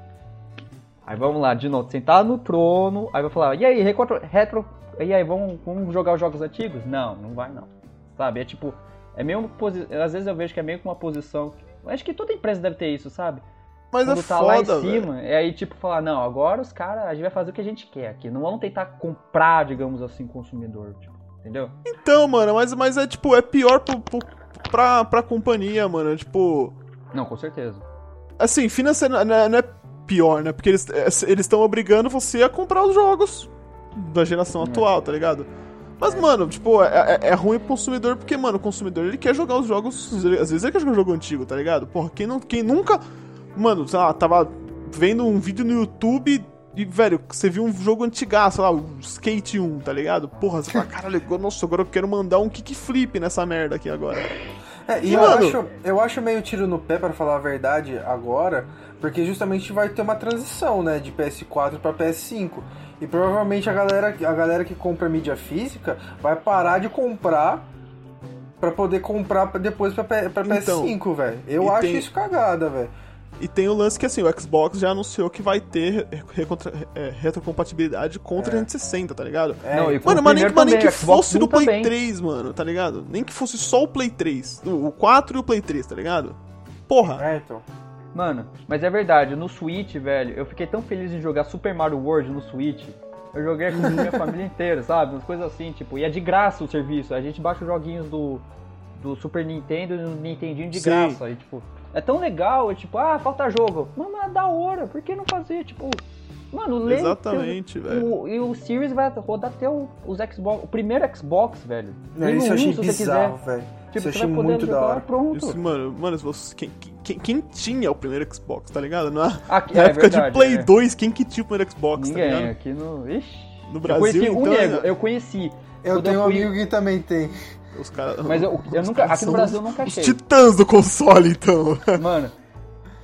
Aí vamos lá, de novo, sentado no trono. Aí vai falar, e aí, retro, retro. E aí, vamos, vamos jogar os jogos antigos? Não, não vai não. Sabe? É tipo, é meio posi... Às vezes eu vejo que é meio que uma posição. Acho que toda empresa deve ter isso, sabe? Mas Quando é tá lá em foda, cima, é aí tipo falar, não, agora os caras, a gente vai fazer o que a gente quer aqui. Não vamos tentar comprar, digamos assim, consumidor, tipo, entendeu? Então, mano, mas, mas é tipo, é pior pro, pro- pra, pra companhia, mano. Tipo, Não, com certeza. Assim, financeiro não é, não é pior, né? Porque eles estão obrigando você a comprar os jogos da geração é. atual, tá ligado? Mas, é. mano, tipo, é, é, é, ruim pro consumidor porque, mano, o consumidor ele quer jogar os jogos. Às vezes ele quer jogar um jogo antigo, tá ligado? Porra, quem, não, quem nunca. Mano, sei lá, tava vendo um vídeo no YouTube e, velho, você viu um jogo antigaço, sei lá, o Skate 1, tá ligado? Porra, você fala, caralho, nossa, agora eu quero mandar um kickflip nessa merda aqui agora. É, e, e eu, mano... acho, eu acho meio tiro no pé, para falar a verdade, agora, porque justamente vai ter uma transição, né, de PS4 para PS5. E provavelmente a galera, a galera que compra mídia física vai parar de comprar para poder comprar depois pra, pra PS5, então, velho. Eu acho tem... isso cagada, velho. E tem o lance que assim, o Xbox já anunciou que vai ter é, retrocompatibilidade com é. 360, tá ligado? É, não, mano, mas nem, mas nem que fosse do Play também. 3, mano, tá ligado? Nem que fosse só o Play 3. O 4 e o Play 3, tá ligado? Porra! É, então. Mano, mas é verdade, no Switch, velho, eu fiquei tão feliz em jogar Super Mario World no Switch. Eu joguei com a minha família inteira, sabe? Umas coisas assim, tipo, e é de graça o serviço. A gente baixa os joguinhos do, do Super Nintendo e do Nintendinho de Sim. graça. E, tipo, é tão legal, é tipo, ah, falta jogo. Mano, é da hora, por que não fazer? Tipo, mano, lê. Exatamente, velho. e o Series vai rodar até o, os Xbox, o primeiro Xbox, velho. É, isso eu achei bizarro, velho. Tipo, isso você vai poder jogar pronto. Isso, mano, mano, você, quem, quem, quem, tinha o primeiro Xbox, tá ligado? Na, aqui, na é época verdade, de Play é. 2, quem que tinha o primeiro Xbox, tá Ninguém, tá ligado? aqui no. Ixi. No Brasil, eu conheci então, um nego, eu conheci. Eu tenho um amigo que também tem. Os cara, Mas eu, eu nunca. Aqui no Brasil eu nunca achei. Os titãs do console, então. Mano,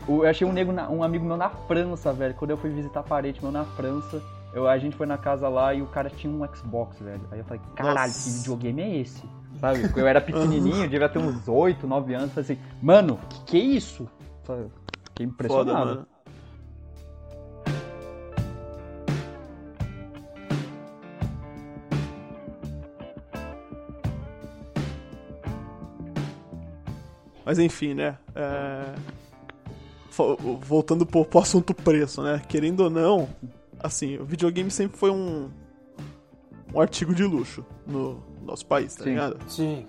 eu achei um, nego na, um amigo meu na França, velho. Quando eu fui visitar parente meu na França, eu, a gente foi na casa lá e o cara tinha um Xbox, velho. Aí eu falei, caralho, Nossa. que videogame é esse? Sabe? Eu era pequenininho, devia ter uns 8, 9 anos. Falei assim, mano, que que é isso? Fiquei impressionado. Foda, Mas enfim, né? É... Voltando pro, pro assunto preço, né? Querendo ou não, assim, o videogame sempre foi um, um artigo de luxo no nosso país, tá Sim. ligado? Sim.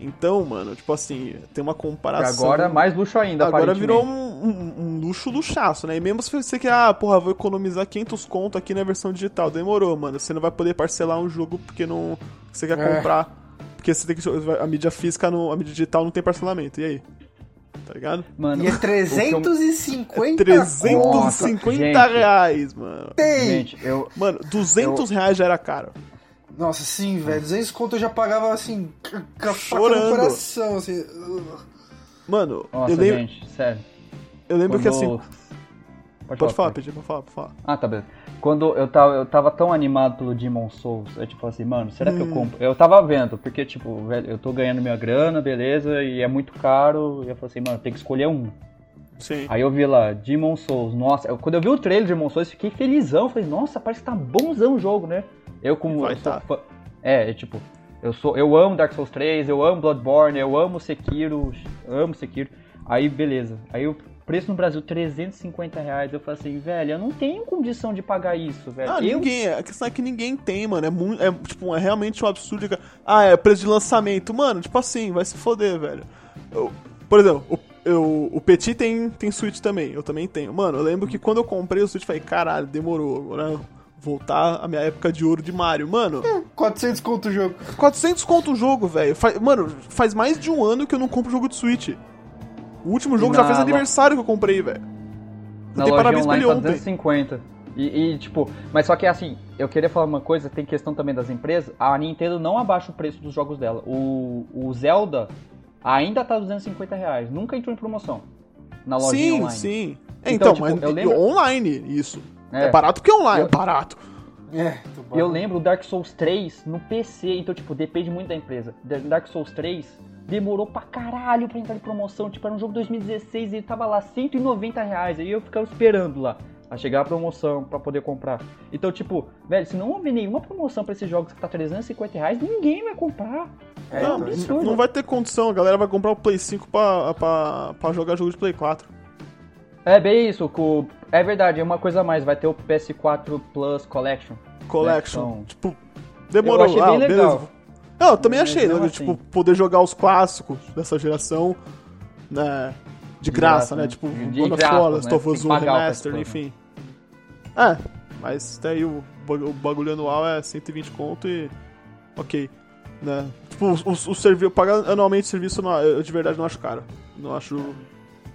Então, mano, tipo assim, tem uma comparação. E agora mais luxo ainda, Agora virou um, um, um, luxo luxaço, né? E mesmo se você quer, ah, porra, vou economizar 500 conto aqui na versão digital. Demorou, mano. Você não vai poder parcelar um jogo porque não. Você quer é. comprar. Porque você tem que. A mídia física, no, a mídia digital não tem parcelamento. E aí? Tá ligado? Mano, e é 350 é 350 Nossa, reais, mano. Tem! Gente, eu. Mano, 200 eu... reais já era caro. Nossa, sim, velho. 200 conto eu já pagava assim, Chorando. no coração, assim. Mano, Nossa, eu lembro. Gente, sério. Eu lembro Quando... que assim. Pode, pode falar, pedir pra falar, pra falar. Ah, tá beleza. Quando eu tava, eu tava tão animado pelo Demon Souls, eu tipo assim, mano, será hum. que eu hum. compro? Eu tava vendo, porque tipo, velho, eu tô ganhando minha grana, beleza, e é muito caro, e eu falei assim, mano, tem que escolher um. Sim. Aí eu vi lá, Demon Souls, nossa, eu, quando eu vi o trailer de Demon Souls, fiquei felizão, falei, nossa, parece que tá bonzão o jogo, né? Eu como Vai eu tá. fã, é, é, tipo, eu sou, eu amo Dark Souls 3, eu amo Bloodborne, eu amo Sekiro, amo Sekiro. Aí beleza. Aí eu Preço no Brasil, 350 reais. Eu falei assim, velho, eu não tenho condição de pagar isso, velho. Ah, eu... ninguém. A questão é que ninguém tem, mano. É muito. É, tipo, é realmente um absurdo. Ah, é preço de lançamento. Mano, tipo assim, vai se foder, velho. Eu, por exemplo, o, eu, o Petit tem, tem Switch também. Eu também tenho. Mano, eu lembro que quando eu comprei o Switch, falei, caralho, demorou. Agora voltar a minha época de ouro de Mario. Mano. É, 400 conto o jogo. 400 conto o jogo, velho. Mano, faz mais de um ano que eu não compro jogo de Switch. O último jogo já fez aniversário que eu comprei, velho. Na loja parabéns online tá 250. E, e, tipo, mas só que assim, eu queria falar uma coisa, tem questão também das empresas, a Nintendo não abaixa o preço dos jogos dela. O, o Zelda ainda tá 250 reais, nunca entrou em promoção na loja sim, online. Sim, sim. É, então, então tipo, mas lembro... online, isso. É, é barato porque é online, eu... é barato. É, eu lembro o Dark Souls 3 no PC, então, tipo, depende muito da empresa. Dark Souls 3 demorou pra caralho pra entrar em promoção. Tipo, era um jogo 2016 e ele tava lá 190 reais. Aí eu ficava esperando lá a chegar a promoção para poder comprar. Então, tipo, velho, se não houver nenhuma promoção para esses jogos que tá 350 reais, ninguém vai comprar. É, um absurdo. Não vai ter condição, a galera vai comprar o Play 5 pra, pra, pra jogar jogo de Play 4. É bem isso, é verdade, é uma coisa a mais, vai ter o PS4 Plus Collection. Collection. Né? Tipo, demorou. Eu achei bem ah, legal. Beleza. Não, eu também achei, né? Assim. Tipo, poder jogar os clássicos dessa geração, né? de graça, né? Tipo, de God of graça, War, né? Last of Tem Us que 1 pagar o Remaster, enfim. É, mas daí o, bag- o bagulho anual é 120 conto e. Ok. Né? Tipo, o, o, o serviço, pagar anualmente o serviço não- eu de verdade não acho caro. Não acho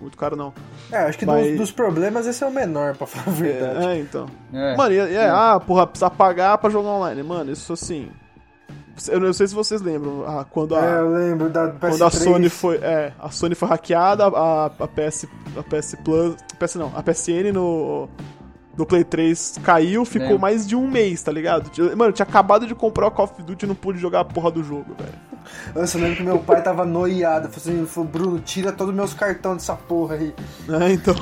muito caro, não. É, acho que Mas- dos, dos problemas esse é o menor, pra falar a verdade. É, então. É. Mano, e, e é, ah, porra, precisa pagar pra jogar online. Mano, isso assim. Eu não sei se vocês lembram, ah, quando a. É, eu lembro da PS3. Quando a Sony foi. É, a Sony foi hackeada, a, a PS. A PS Plus. PS não, a PSN no. No Play 3 caiu, ficou Lembro. mais de um mês, tá ligado? Mano, eu tinha acabado de comprar o Call of Duty e não pude jogar a porra do jogo, velho. Nossa, eu lembro que meu pai tava noiado. Falou assim, falou, Bruno, tira todos os meus cartões dessa porra aí. É, então.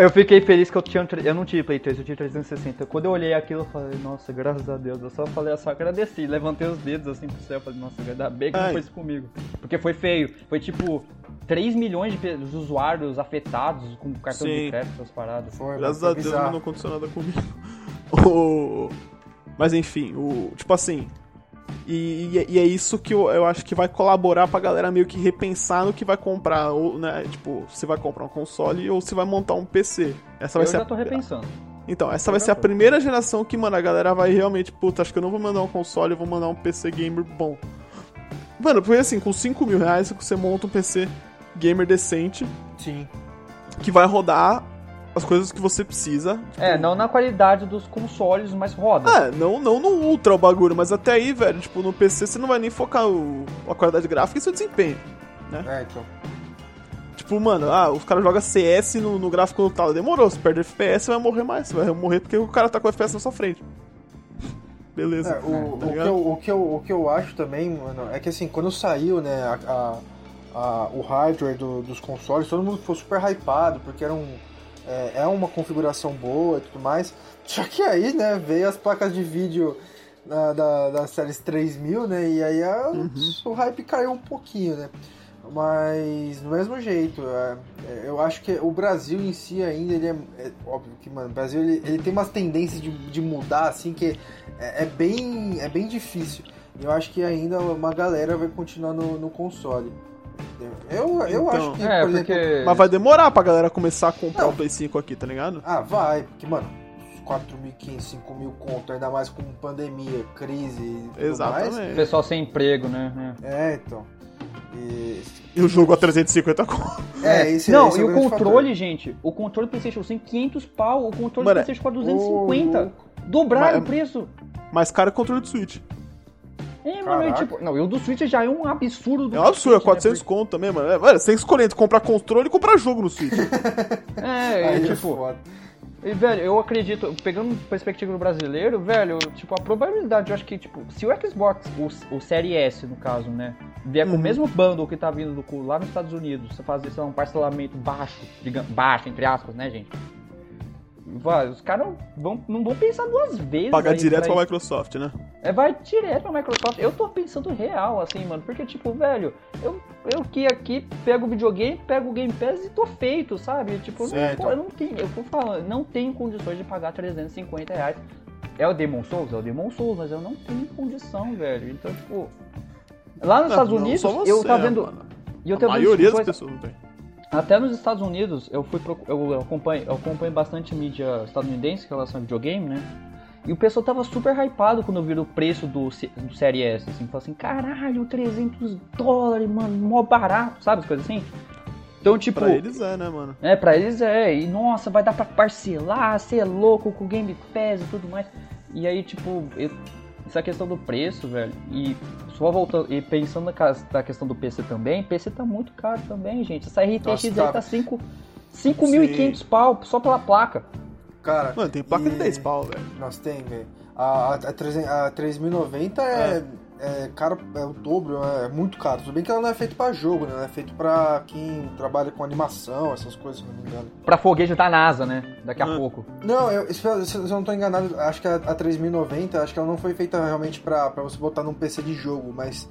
Eu fiquei feliz que eu tinha eu não tinha Play 3, eu tinha 360. Quando eu olhei aquilo, eu falei, nossa, graças a Deus. Eu só falei, eu só agradeci, levantei os dedos assim pro céu, falei, nossa, ainda bem que não foi isso comigo. Porque foi feio. Foi tipo 3 milhões de usuários afetados com cartão Sim. de crédito, essas paradas. Foi, Graças a Deus não aconteceu nada comigo. Mas enfim, o... tipo assim. E, e é- e é isso que eu, eu acho que vai colaborar pra galera meio que repensar no que vai comprar. Ou, né, tipo, se vai comprar um console ou se vai montar um PC. Essa vai Eu ser já a- tô repensando. Então, essa Eu vai ser a tô. primeira geração que, mano, a galera vai realmente, puta, acho que eu não vou mandar um console, eu vou mandar um PC gamer bom. Mano, porque assim, com 5 mil reais você monta um PC gamer decente Sim. que vai rodar as coisas que você precisa. É, não na qualidade dos consoles, mas roda. É, não, não no ultra o bagulho, mas até aí, velho, tipo, no PC você não vai nem focar o, a qualidade gráfica e seu desempenho. É, então. Tipo, mano, ah, os caras jogam CS no, no gráfico no talo. Demorou, se perder FPS, você vai morrer mais. Você vai morrer porque o cara tá com FPS na sua frente. Beleza. É, o, tá o, que eu, o, que eu, o que eu acho também, mano, é que assim, quando saiu, né, a, a- a- o hardware do- dos consoles, todo mundo ficou super hypado, porque era um, é, é uma configuração boa e tudo mais. Só que aí, né, veio as placas de vídeo da, da, das séries 3000, né, e aí a- Uhum. o hype caiu um pouquinho, né. Mas, do mesmo jeito, é, é, eu acho que o Brasil em si ainda, ele é, é óbvio que, mano, o Brasil, ele, ele tem umas tendências de, de mudar, assim, que é, é bem, é bem difícil. E Eu acho que ainda uma galera vai continuar no, no console. Eu, eu Então. acho que, É, por exemplo... porque. Mas vai demorar pra galera começar a comprar Não. o Play 5 aqui, tá ligado? Ah, vai, porque, mano, 4.500, 5.000 conto, ainda mais com pandemia, crise tudo mais. O Exatamente. pessoal sem emprego, né? É, então. E... E o jogo a 350 conto. É, esse Não, esse é e o grande controle, gente, o controle do PlayStation 5, 500 pau, o controle Mano, do PlayStation 4, fator. 250. Ô, louco. Dobraram Mas- o preço. Mais caro que o controle do Switch. É, mano, e tipo, não, e o do Switch já é um absurdo. do É um absurdo, é Switch, né, 400 conto também, mano. É, velho, você tem que escolher entre comprar controle e comprar jogo no Switch. É, Aí e, é tipo, foda. e, velho, eu acredito, pegando perspectiva do brasileiro, velho, tipo, a probabilidade, eu acho que, tipo, se o Xbox, o, o Série S, no caso, né, vier com Uhum. o mesmo bundle que tá vindo do, cu- lá nos Estados Unidos, você fazer, sei lá, um parcelamento baixo, digamos, baixo, entre aspas, né, gente? Vai, os caras vão, não vão pensar duas vezes. Pagar aí direto pra pra Microsoft, né? É, vai direto pra Microsoft. Eu tô pensando real, assim, mano. Porque, tipo, velho, eu, eu que aqui pego o videogame, pego o Game Pass e tô feito, sabe? Tipo, eu não, pô, eu não tenho, eu tô falando, não tenho condições de pagar 350 reais. É o Demon Souls? É o Demon Souls, mas eu não tenho condição, velho. Então, tipo. Lá nos Não, Estados não Unidos, você, eu tava vendo. mano. E eu A tava vendo maioria das pessoas não tem. Até nos Estados Unidos, eu fui eu acompanho, eu acompanho bastante mídia estadunidense em relação a videogame, né? E o pessoal tava super hypado quando viram o preço do, do Série S, assim, falou assim, caralho, 300 dólares, mano, mó barato, sabe, as coisas assim? Então, tipo, Pra eles é, né, mano? é, pra eles é, e nossa, vai dar pra parcelar, ser louco com o Game Pass e tudo mais. E aí, tipo, eu- essa questão do preço, velho, e só voltando, e pensando na, questão do PC também, PC tá muito caro também, gente. Essa RTX Nossa, aí tá. tá 5 5.500 pau só pela placa. Cara, Mano, tem placa de e- 10 pau, velho. Nós tem, velho. A, a, a, 300 a 3090 é, é. Caro, é o dobro, é muito caro. Tudo bem que ela não é feita pra jogo, né? Ela é feita pra quem trabalha com animação, essas coisas, se não me engano. Pra foguete da NASA, né? Daqui a Hum. pouco. Não, eu, se, eu- se eu não tô enganado, acho que a, a 3090, acho que ela não foi feita realmente pra, pra você botar num PC de jogo, mas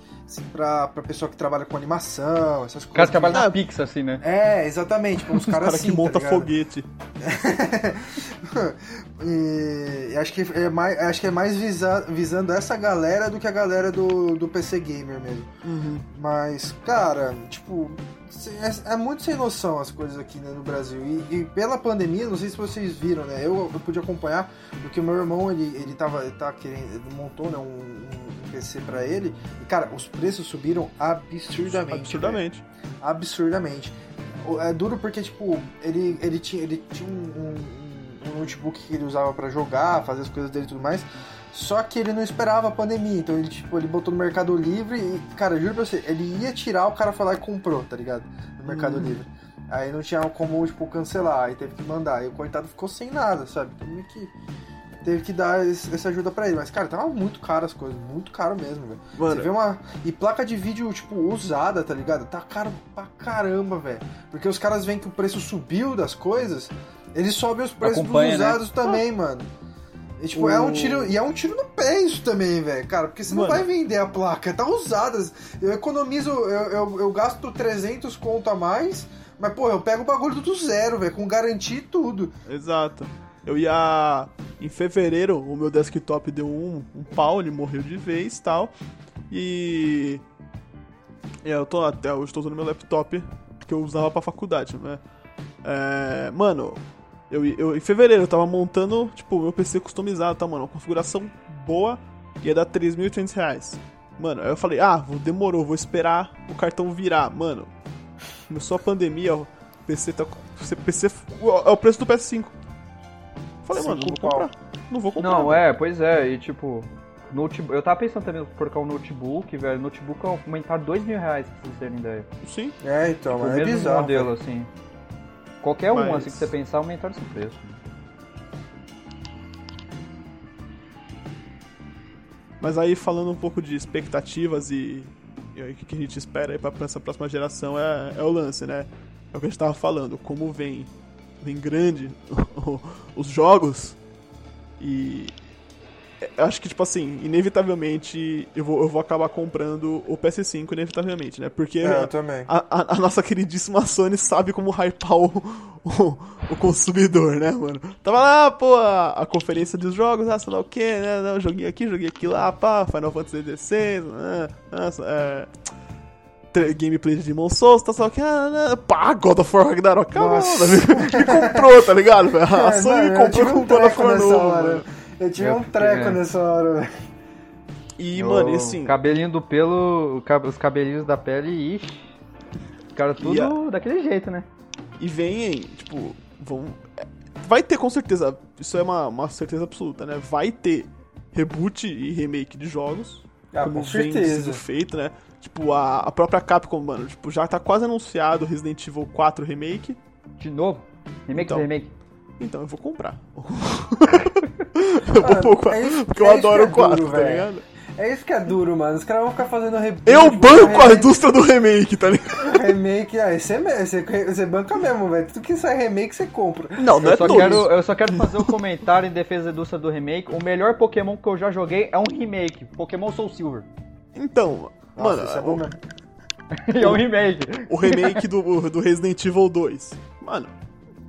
pra, pra pessoa que trabalha com animação, essas O coisas. cara trabalha que- na Pix, assim, né? É, exatamente, pra uns O caras cara assim, que monta tá foguete. e, acho que é mais, acho que é mais visa, visando essa galera do que a galera do, do PC Gamer mesmo. Uhum. Mas, cara, tipo, é, é, muito sem noção as coisas aqui né, no Brasil. E, e, pela pandemia, não sei se vocês viram, né? Eu, eu pude acompanhar, porque o meu irmão, ele, ele tava, ele tá querendo, ele montou né, um, um PC para ele. E, cara, os preços subiram absurdamente. Absurdamente. Véio. Absurdamente. É duro porque, tipo, ele, ele tinha, ele tinha um, um, um notebook que ele usava para jogar, fazer as coisas dele e tudo mais. Só que ele não esperava a pandemia, então ele, tipo, ele botou no Mercado Livre e, cara, juro pra você, ele ia tirar, o cara foi lá e comprou, tá ligado? No Mercado hum. Livre. Aí não tinha como, tipo, cancelar, aí teve que mandar. Aí o coitado ficou sem nada, sabe? Então meio que teve que dar essa ajuda para ele. Mas, cara, tava muito caro as coisas, muito caro mesmo, velho. Você vê uma. E placa de vídeo, tipo, usada, tá ligado? Tá caro pra caramba, velho. Porque os caras veem que o preço subiu das coisas, eles sobem os preços dos né? usados né? também, mano. E, tipo, o... é um tiro, e é um tiro no pé isso também, velho, cara, porque você Mano. não vai vender a placa, tá usada. Eu economizo, eu, eu, eu, gasto 300 conto a mais, mas, pô, eu pego o bagulho do zero, velho, com garantia e tudo. Exato. Eu ia. Em fevereiro, o meu desktop deu um, um pau, ele morreu de vez tal. E. Eu tô até hoje tô usando meu laptop que eu usava pra faculdade, né? É, mano, eu, eu, em fevereiro eu tava montando, tipo, meu PC customizado, tá, mano? Uma configuração boa, ia dar 3.800 reais. Mano, aí eu falei, ah, demorou, vou esperar o cartão virar. Mano, começou a pandemia, ó, PC tá. PC, é o preço do PS5. Falei, mano, não vou comprar. Não vou comprar. Não, é, pois é, e tipo. Notebook, eu tava pensando também em colocar um notebook, velho. Notebook é aumentar 2 mil reais, pra vocês terem ideia. Sim. É, então, tipo, é mesmo bizarro. modelo, assim. Qualquer Mas... um, assim, que você pensar, aumentar esse preço. Mas aí, falando um pouco de expectativas e, e o que a gente espera aí pra essa próxima geração, é, é o lance, né? É o que a gente tava falando, como vem, vem grande os jogos e acho que, tipo assim, inevitavelmente eu vou, eu vou acabar comprando o PS5, inevitavelmente, né? Porque é. A, a, a, nossa queridíssima Sony sabe como hypar o, o, o, consumidor, né, mano? Tava lá, pô, a, a conferência dos jogos, ah, sei lá o que, né? Não, joguei aqui, joguei aqui lá, pá, Final Fantasy XVI, né? Nossa, é gameplay de Demon Souls, tá só que, ah, né, pá, God of War Ragnarok, mano, me comprou, tá ligado? A é, Sony me comprou com God of War novo, mano. Eu tive um treco é. nessa hora, velho. E, o mano, assim. Cabelinho do pelo, os cabelinhos da pele, ixi. Ficaram tudo a... daquele jeito, né? E vem, tipo, vão. Vai ter com certeza, isso é uma, uma certeza absoluta, né? Vai ter reboot e remake de jogos. Ah, como com vem certeza. sendo feito, né? Tipo, a, a própria Capcom, mano, tipo, já tá quase anunciado Resident Evil 4 Remake. De novo? Remake então, do remake? Então, eu vou comprar. eu vou comprar, é porque eu é adoro o 4, duro, tá ligado? É isso que é duro, mano. Os caras vão ficar fazendo reboot. Eu banco a indústria do remake, tá ligado? remake, aí você, você, você banca mesmo, velho. Tudo que sai remake, você compra. Não, não eu é só quero Eu só quero fazer um comentário em defesa da indústria do remake. O melhor Pokémon que eu já joguei é um remake. Pokémon Soul Silver. Então, Nossa, mano... Isso é bom mesmo. é um remake. O remake do, do Resident Evil 2. Mano,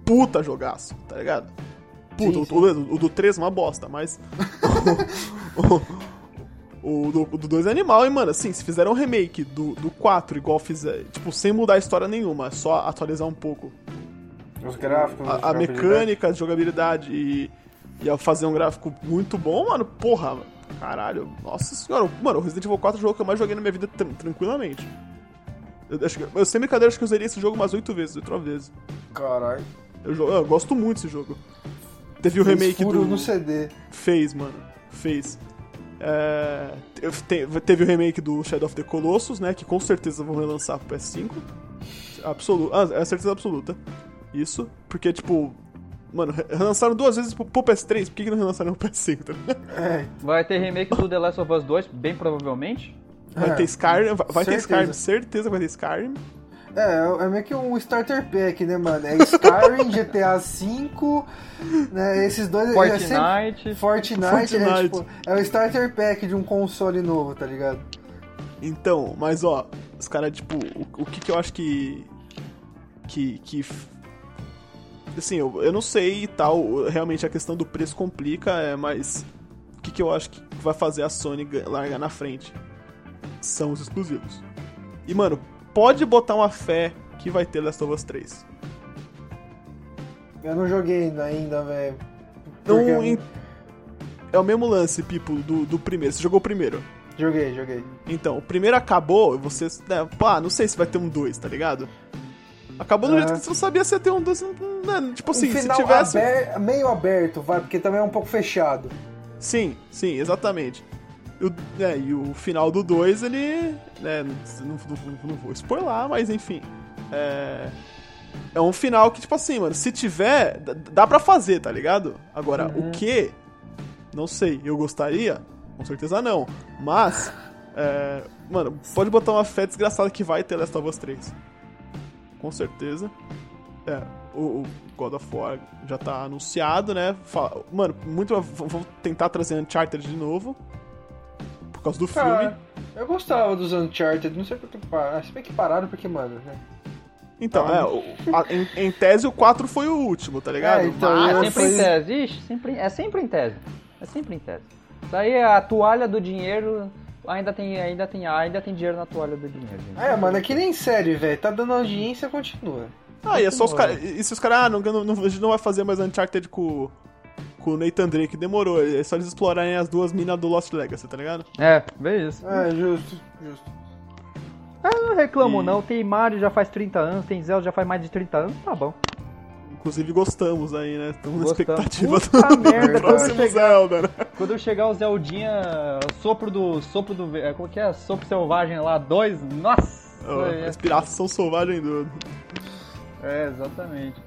puta jogaço, tá ligado? Puta, sim, sim. O, o, do 3 é uma bosta, mas. o, o, do, o do 2 é animal, e, mano, assim, se fizeram um remake do, do 4 igual fizer. Tipo, sem mudar a história nenhuma, só atualizar um pouco. Os gráficos. A, a mecânica, a jogabilidade e, e fazer um gráfico muito bom, mano, porra, caralho. Nossa senhora, mano, o Resident Evil 4 é o jogo que eu mais joguei na minha vida tranquilamente. Eu, acho que, eu sem brincadeira, acho que eu usaria esse jogo umas 8 vezes, 8 vezes. Caralho. Eu, eu, gosto muito desse jogo. Teve o remake furo do. no CD. Fez, mano. Fez. É... Teve o remake do Shadow of the Colossus, né? Que com certeza vão relançar pro PS5. Absoluta. Ah, é certeza absoluta. Isso. Porque, tipo. Mano, relançaram duas vezes pro, pro PS3, por que, que não relançaram pro PS5? Tá? É. Vai ter remake do The Last of Us 2, bem provavelmente. Vai é, ter Skyrim, vai, ter Skyrim, certeza vai ter Skyrim. É, é meio que um starter pack, né, mano? É Skyrim, GTA V, né? Esses dois. Fortnite. É sempre... Fortnite, Fortnite. É, tipo, é o starter pack de um console novo, tá ligado? Então, mas ó, os caras, tipo, o, o, que que eu acho que. que. que assim, eu, eu não sei e tal, realmente a questão do preço complica, é, mas o que, que eu acho que vai fazer a Sony largar na frente? São os exclusivos. E, mano, pode botar uma fé que vai ter Last of Us 3. Eu não joguei ainda, velho. Não. É o mesmo lance, Pipo, do, do primeiro. Você jogou o primeiro? Joguei, joguei. Então, o primeiro acabou, você. Né, pá, não sei se vai ter um 2, tá ligado? Acabou do jeito que você não sabia se ia ter um 2. Né, tipo assim, um se tivesse. Aber... meio aberto, vai, porque também é um pouco fechado. Sim, sim, exatamente. O, é, e o final do 2, ele. Né, não, não, não, vou spoiler, mas enfim. É. É um final que, tipo assim, mano, se tiver, dá pra fazer, tá ligado? Agora, uhum. o que? Não sei. Eu gostaria? Com certeza não. Mas, é, mano, pode botar uma fé desgraçada que vai ter Last of Us 3. Com certeza. É, o, God of War já tá anunciado, né? Fala, mano, muito. Vou tentar trazer Uncharted de novo. Por causa do Cara, filme. Eu gostava dos Uncharted, não sei porque. Se bem que pararam porque, mano, né? Então, ah, é, o, a, em, em, tese o 4 foi o último, tá ligado? É, então, ah, é sempre em tese. Ixi, sempre, é sempre em tese. É sempre em tese. Isso aí é a toalha do dinheiro. Ainda tem, ainda tem, ainda tem dinheiro na toalha do dinheiro. Gente. É, mano, é que nem série, velho. Tá dando audiência, continua. Ah, e é só os caras. E se os caras, ah, não, não, não, a gente não vai fazer mais Uncharted com, com o Nathan Drake, demorou. É só eles explorarem as duas minas do Lost Legacy, tá ligado? É, vê isso. É, justo, justo. Eu não reclamo e... não, tem Mario já faz 30 anos, tem Zelda já faz mais de 30 anos, tá bom. Inclusive gostamos aí, né? Estamos na expectativa Puta do merda, próximo chegar, Zelda, né? Quando chegar o Zeldinha, sopro do. Sopro do. É, como que é? Sopro selvagem lá, dois. Nossa! Oh, respiração selvagem do. É, exatamente.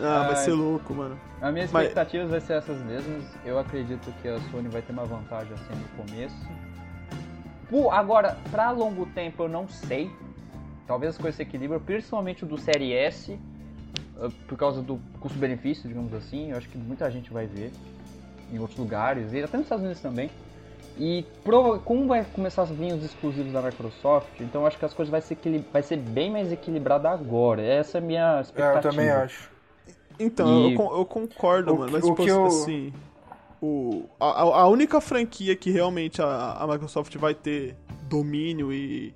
Ah, vai ser louco, mano. As minhas expectativas Mas... vai ser essas mesmas. Eu acredito que a Sony vai ter uma vantagem assim no começo. Pô, agora, pra longo tempo eu não sei. Talvez as coisas se equilibrem, principalmente o do Série S ah, por causa do custo-benefício, digamos assim. Eu acho que muita gente vai ver em outros lugares, e até nos Estados Unidos também. E como vai começar a vir os exclusivos da Microsoft, então acho que as coisas vai ser, vai ser bem mais equilibrada agora. Essa é a minha expectativa. É, eu também acho. Então, e... eu, eu, concordo, o, mano, mas tipo, eu... assim, o, a, a única franquia que realmente a, a Microsoft vai ter domínio e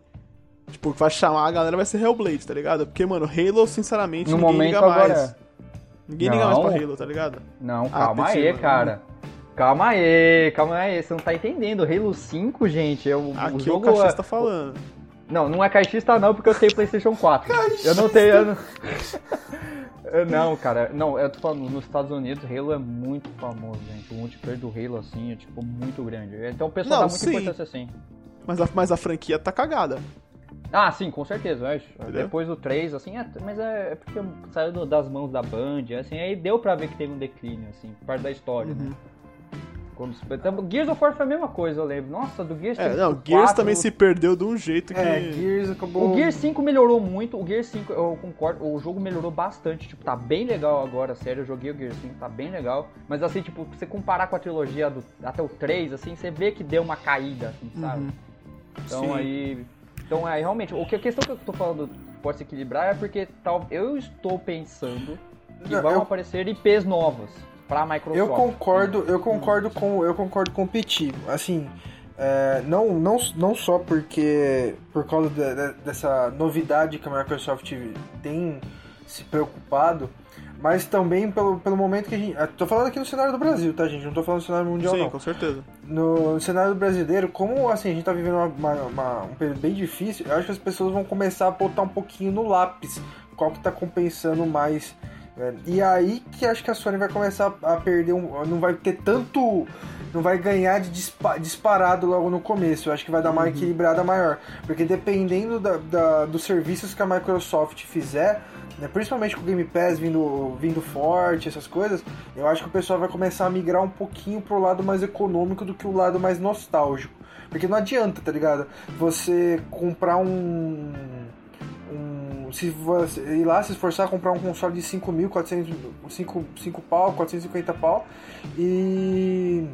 Tipo, que vai chamar a galera vai ser Hellblade, tá ligado? Porque, mano, Halo, sinceramente, no ninguém momento liga agora... mais. Ninguém não. liga mais pra Halo, tá ligado? Não, ah, calma aí, mano. cara. Calma aí, calma aí, você não tá entendendo. Halo 5, gente, é o, Aqui o jogo... o caixista tá falando. Não, não é caixista não, porque eu tenho Playstation 4. Caixista. Eu não tenho... Eu não... não, cara, não, eu tô falando, nos Estados Unidos, Halo é muito famoso, gente. O multiplayer do Halo, assim, é, tipo, muito grande. Então o pessoal não, dá muita importância assim. Mas a, mas a franquia tá cagada. Ah, sim, com certeza. Depois do 3, assim, é, mas é, é porque saiu das mãos da Band, assim, aí deu pra ver que teve um declínio, assim, parte da história, né? uhum. né? Quando, então, Gears of War foi a mesma coisa, eu lembro. Nossa, do Gears É, não, Gears 4, também se perdeu de um jeito que. É, Gears acabou. O Gears 5 melhorou muito, o Gears 5, eu concordo, o jogo melhorou bastante, tipo, tá bem legal agora, sério, eu joguei o Gears 5, tá bem legal. Mas assim, tipo, você comparar com a trilogia do, até o 3, assim, você vê que deu uma caída, assim, sabe? Uhum. Então Sim. aí então, é, realmente, o que a questão que eu tô falando pode se equilibrar é porque tal, eu estou pensando que vão eu, aparecer IPs novas para a Microsoft. Eu concordo, eu concordo com, eu concordo com o Petit. Assim, é, não, não, não só porque por causa de, de, dessa novidade que a Microsoft tem se preocupado, mas também pelo, pelo momento que a gente. Tô falando aqui no cenário do Brasil, tá, gente? Não tô falando no cenário mundial, Sim, não. com certeza. No, no cenário brasileiro, como assim, a gente tá vivendo uma, uma, uma, um período bem difícil, eu acho que as pessoas vão começar a botar um pouquinho no lápis qual que tá compensando mais. E aí que acho que a Sony vai começar a perder um. Não vai ter tanto. Não vai ganhar de dispa, disparado logo no começo. Eu acho que vai dar uma uhum. equilibrada maior. Porque dependendo da, da, dos serviços que a Microsoft fizer né? principalmente com o Game Pass vindo, vindo forte, essas coisas, eu acho que o pessoal vai começar a migrar um pouquinho pro lado mais econômico do que o lado mais nostálgico. Porque não adianta, tá ligado? Você comprar um. Se você ir lá se esforçar a comprar um console de 5 mil, 400, 5, 5 pau, 450 pau e.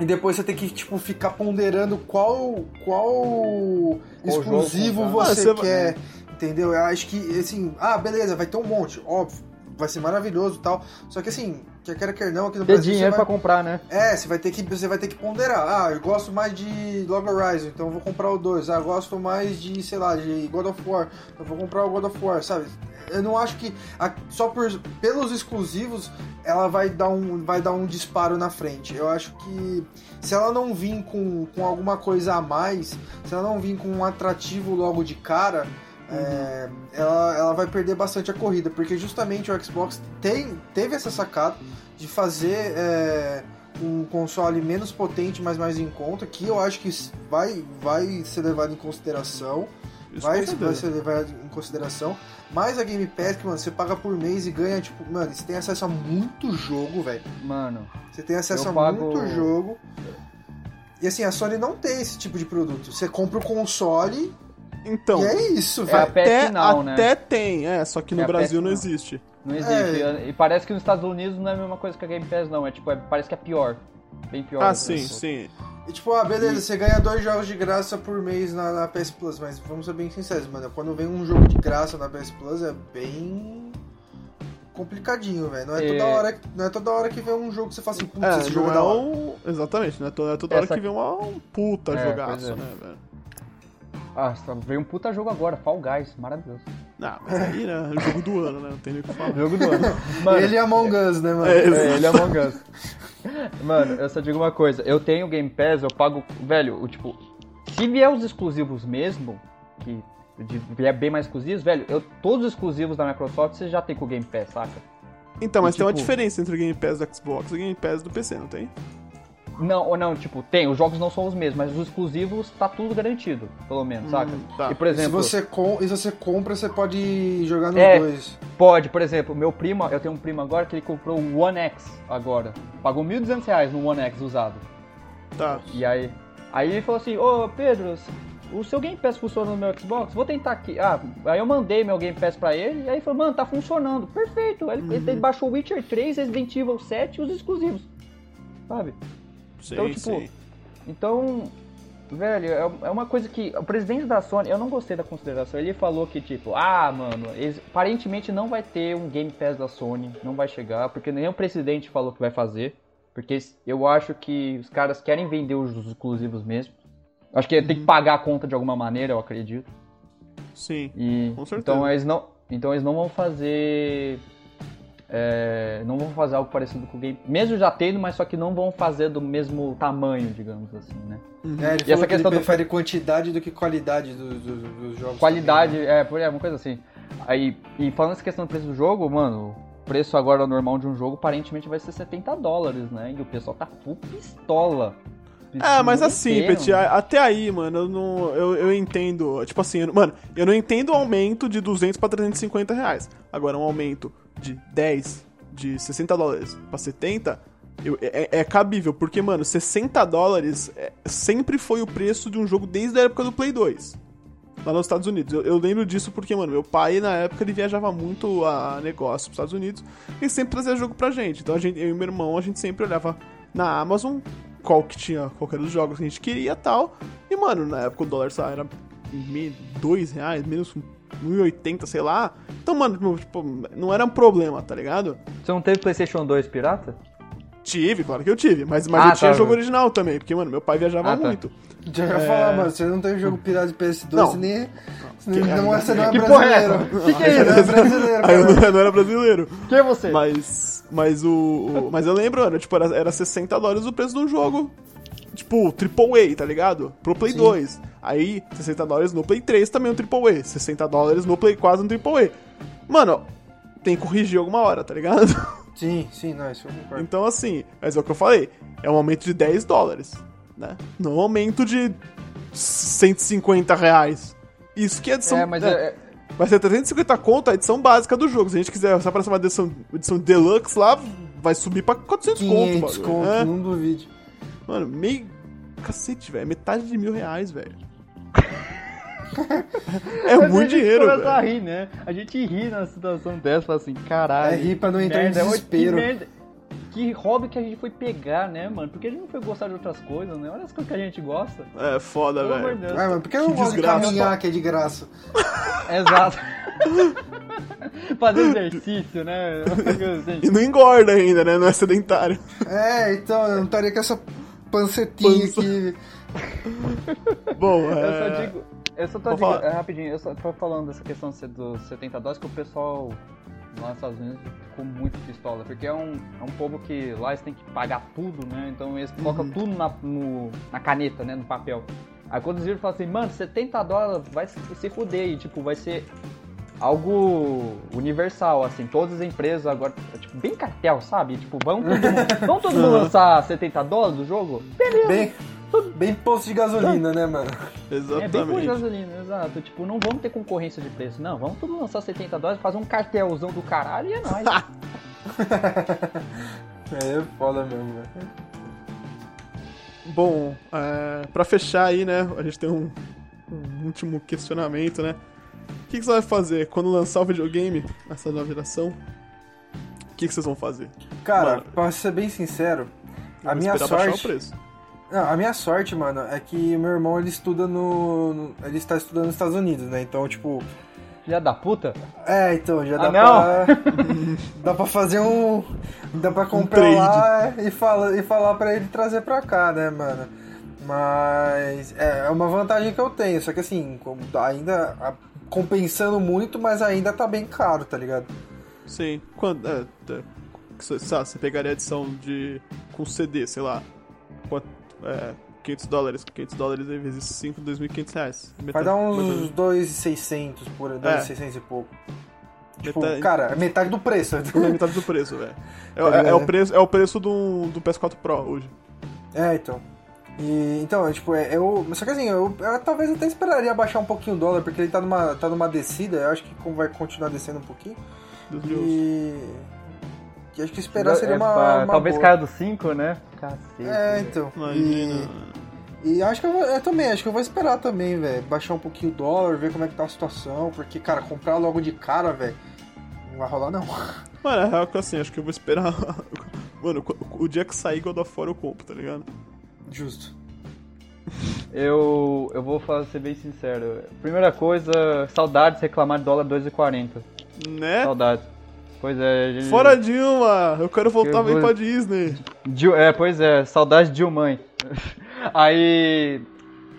E depois você tem que, tipo, ficar ponderando qual, qual, qual exclusivo você, ah, você quer. Entendeu? Eu acho que, assim, ah, beleza, vai ter um monte, óbvio. Vai ser maravilhoso e tal. Só que assim, quer queira quer não, aqui no Ter Brasil. dinheiro você pra vai... comprar, né? É, você vai ter que você vai ter que ponderar. Ah, eu gosto mais de Log Horizon, então eu vou comprar o 2. Ah, eu gosto mais de, sei lá, de God of War, então eu vou comprar o God of War, sabe? Eu não acho que a- só por, pelos exclusivos ela vai dar um vai dar um disparo na frente. Eu acho que se ela não vir com, com alguma coisa a mais, se ela não vir com um atrativo logo de cara, é, ela, ela vai perder bastante a corrida, porque justamente o Xbox tem, teve essa sacada de fazer é, um console menos potente, mas mais em conta, que eu acho que vai, vai ser levado em consideração. Isso vai, vai ser levado em consideração. Mas a Game Pass, que, mano, você paga por mês e ganha, tipo, mano, você tem acesso a muito jogo, velho. Mano, Você tem acesso Eu a pago- muito jogo. E assim, a Sony não tem esse tipo de produto. Você compra o console Então, e é isso, É a velho. PS até, né? até tem, é, só que no É a Brasil não existe. não existe. É. E parece que nos Estados Unidos não é a mesma coisa que a Game Pass, não. É tipo, é- parece que é pior. Bem pior. Ah, sim, sim. E tipo, ah, beleza, você ganha dois jogos de graça por mês na, na PS Plus, mas vamos ser bem sinceros, mano. Quando vem um jogo de graça na PS Plus é bem complicadinho, velho. Não é, É. toda hora, que- não é toda hora que vem um jogo que você fala assim, putz, É, esse jogo não é é hora. um... Exatamente, não é toda, é toda hora Essa- que vem uma, um puta É, jogaço, é. né, velho? Ah, veio um puta jogo agora, Fall Guys, maravilhoso. Não, mas aí, né, é o jogo do ano, né, não tem nem o que falar. Jogo do ano. Mano, Ele e Among Us, né, mano? É, É, ele é Among Us. Mano, eu só digo uma coisa, eu tenho Game Pass, eu pago. Velho, o tipo. Se vier os exclusivos mesmo, que vier bem mais exclusivos, velho, eu, todos os exclusivos da Microsoft você já tem com o Game Pass, saca? Então, mas E, tem uma tipo- diferença entre o Game Pass do Xbox e o Game Pass do PC, não tem? Não, ou não, tipo, tem, os jogos não são os mesmos, mas os exclusivos tá tudo garantido, pelo menos, saca? tá. E por E se exemplo, você, com... e se você compra, você pode jogar nos É. dois. pode, por exemplo, meu primo, eu tenho um primo agora que ele comprou o One X agora. Pagou 1.200 reais no One X usado. Tá. E aí, aí ele falou assim, ô Pedro, o seu Game Pass funciona no meu Xbox? Vou tentar aqui. Ah, aí eu mandei meu Game Pass pra ele, e aí ele falou, mano, tá funcionando. Perfeito. Aí ele, ele baixou Witcher 3, Resident Evil 7 e os exclusivos. Sabe? Sim, Então, tipo, sim. Então, velho, é é uma coisa que. O presidente da Sony, eu não gostei da consideração. Ele falou que, tipo, ah, mano, eles- aparentemente não vai ter um Game Pass da Sony, não vai chegar, porque nem o presidente falou que vai fazer. Porque eu acho que os caras querem vender os exclusivos mesmo. Acho que tem que pagar a conta de alguma maneira, eu acredito. Sim. E, Com certeza. então eles não, então eles não vão fazer é, não vão fazer algo parecido com o Game, mesmo já tendo, mas só que não vão fazer do mesmo tamanho, digamos assim, né? É, ele E essa falou que ele questão do- prefere quantidade do que qualidade do- do- dos jogos. Qualidade, é, por é, uma coisa assim. Aí, e falando essa questão do preço do jogo, mano, o preço agora normal de um jogo aparentemente vai ser 70 dólares, né? E o pessoal tá full pistola. É, mas assim, entendo. Peti, até aí, mano, eu não. Eu, eu entendo. Tipo assim, eu- mano, eu não entendo o aumento de 200 pra 350 reais. Agora, um aumento de 10, de 60 dólares pra 70. eu- é, é cabível, porque, mano, 60 dólares é- sempre foi o preço de um jogo desde a época do Play 2. Lá nos Estados Unidos. Eu, eu lembro disso porque, mano, meu pai, na época, ele viajava muito a negócio pros Estados Unidos e sempre trazia jogo pra gente. Então, a gente, eu e meu irmão, a gente sempre olhava na Amazon qual que tinha qualquer dos jogos que a gente queria tal. E, mano, na época o dólar só era dois reais, menos 1,80, sei lá. Então, mano, tipo, não era um problema, tá ligado? Você não teve PlayStation 2 pirata? Tive, claro que eu tive, mas, mas Ah, eu tinha tá. jogo original também, porque, mano, meu pai viajava Ah, tá. muito. Já ia falar, mano, você não tem jogo pirata de PS2, Não. você nem. Você, Que- não, você não é Que porra é brasileiro. essa? Que que é Você não é brasileiro, Aí eu não, eu não era brasileiro. Quem é você? Mas. Mas o. o- mas eu lembro, mano, tipo, era, era 60 dólares o preço do jogo. Tipo, AAA, tá ligado? Pro Play Sim. 2. Aí, 60 dólares no Play 3 também um AAA. 60 dólares no Play 4 um AAA. Mano, tem que corrigir alguma hora, tá ligado? Sim, sim, não, isso eu concordo. Então, assim, mas é o que eu falei. É um aumento de 10 dólares, né? Não um aumento de 150 reais. Isso que é edição... é, mas é, é, Vai ser 350 conto a edição básica do jogo. Se a gente quiser só pra uma edição, edição deluxe lá, vai subir pra 400 500 conto. conto, bagulho. É. não duvide. Mano, meio... Cacete, velho. Metade de mil reais, velho. é Mas muito a gente dinheiro, a velho. rir, né? A gente ri na situação dessa, fala assim, caralho. É rir pra não entrar em merda, desespero. Que, merda, que hobby que a gente foi pegar, né, mano? Porque a gente não foi gostar de outras coisas, né? Olha as coisas que a gente gosta. É foda, amor velho. Ah, mas por que eu não gosto de caminhar que é de graça? Exato. Fazer exercício, né? E não engorda ainda, né? Não é sedentário. É, então, eu não estaria com essa pancetinha Pança. aqui. Bom, Eu só é... digo. Eu só tô digo, é, rapidinho, eu só tô falando dessa questão dos 70 dólares que o pessoal lá nos Estados Unidos ficou muito pistola, porque é um, é um povo que lá eles têm que pagar tudo, né? Então eles colocam Uhum. tudo na, no- na caneta, né? No papel. Aí quando eles viram, falam assim, mano, 70 dólares vai se, se fuder e tipo, vai ser algo universal, assim, todas as empresas agora, é, tipo, bem cartel, sabe? Tipo, vamos todo mundo, vamos todo mundo lançar 70 dólares do jogo? Bem, bem posto de gasolina, né, mano? É bem com Exatamente. gasolina, exato. Tipo, não vamos ter concorrência de preço, não. Vamos tudo lançar 70 dólares, fazer um cartelzão do caralho e é nóis. É foda mesmo, velho. Bom, é, pra fechar aí, né? A gente tem um, um último questionamento, né? O que, que você vai fazer quando lançar o videogame nessa nova geração? O que, que vocês vão fazer? Cara, Mano. pra ser bem sincero, a minha baixar o sorte. preço. Não, a minha sorte, mano, é que meu irmão ele estuda no. no- ele está estudando nos Estados Unidos, né? Então, tipo. Filha da puta? É, então, já dá Ah, pra. dá pra fazer um. Dá pra comprar trade. lá e, fala, e falar pra ele trazer pra cá, né, mano? Mas. É, é uma vantagem que eu tenho, só que assim, como ainda. Compensando muito, mas ainda tá bem caro, tá ligado? Sim. Quando, é, é, você, sabe, você pegaria a edição de. com CD, sei lá. Quanto, é, 500 dólares. 500 dólares vezes 5, 2.500 reais. Vai Metade- dar mais ou uns menos. 2,600 por aí, 2,600 e pouco. Tipo, Metade- cara, é metade do preço. É metade do preço, velho. É, Tá é- é o preço, é o preço do, do PS4 Pro hoje. É, então. E, então, é, tipo, é, eu. Só que assim, eu, eu talvez até esperaria baixar um pouquinho o dólar, porque ele tá numa, tá numa descida, eu acho que como vai continuar descendo um pouquinho. Deus. E. que acho que esperar seria É, uma. uma talvez boa. caia do 5, né? Cacete. É, então. Imagina. E, e acho que eu, vou, eu também, acho que eu vou esperar também, velho. Baixar um pouquinho o dólar, ver como é que tá a situação, porque, cara, comprar logo de cara, velho, não vai rolar não. Mano, é real que assim, acho que eu vou esperar. Mano, o o dia que sair God of War eu compro, tá ligado? Justo. Eu, eu vou ser bem sincero. Primeira coisa, saudades reclamar de dólar 2,40. Né? Saudades. Pois é, gente. Fora Dilma! Eu quero voltar Eu bem vou- pra Disney. Dil- É, pois é, saudade de mãe. Aí.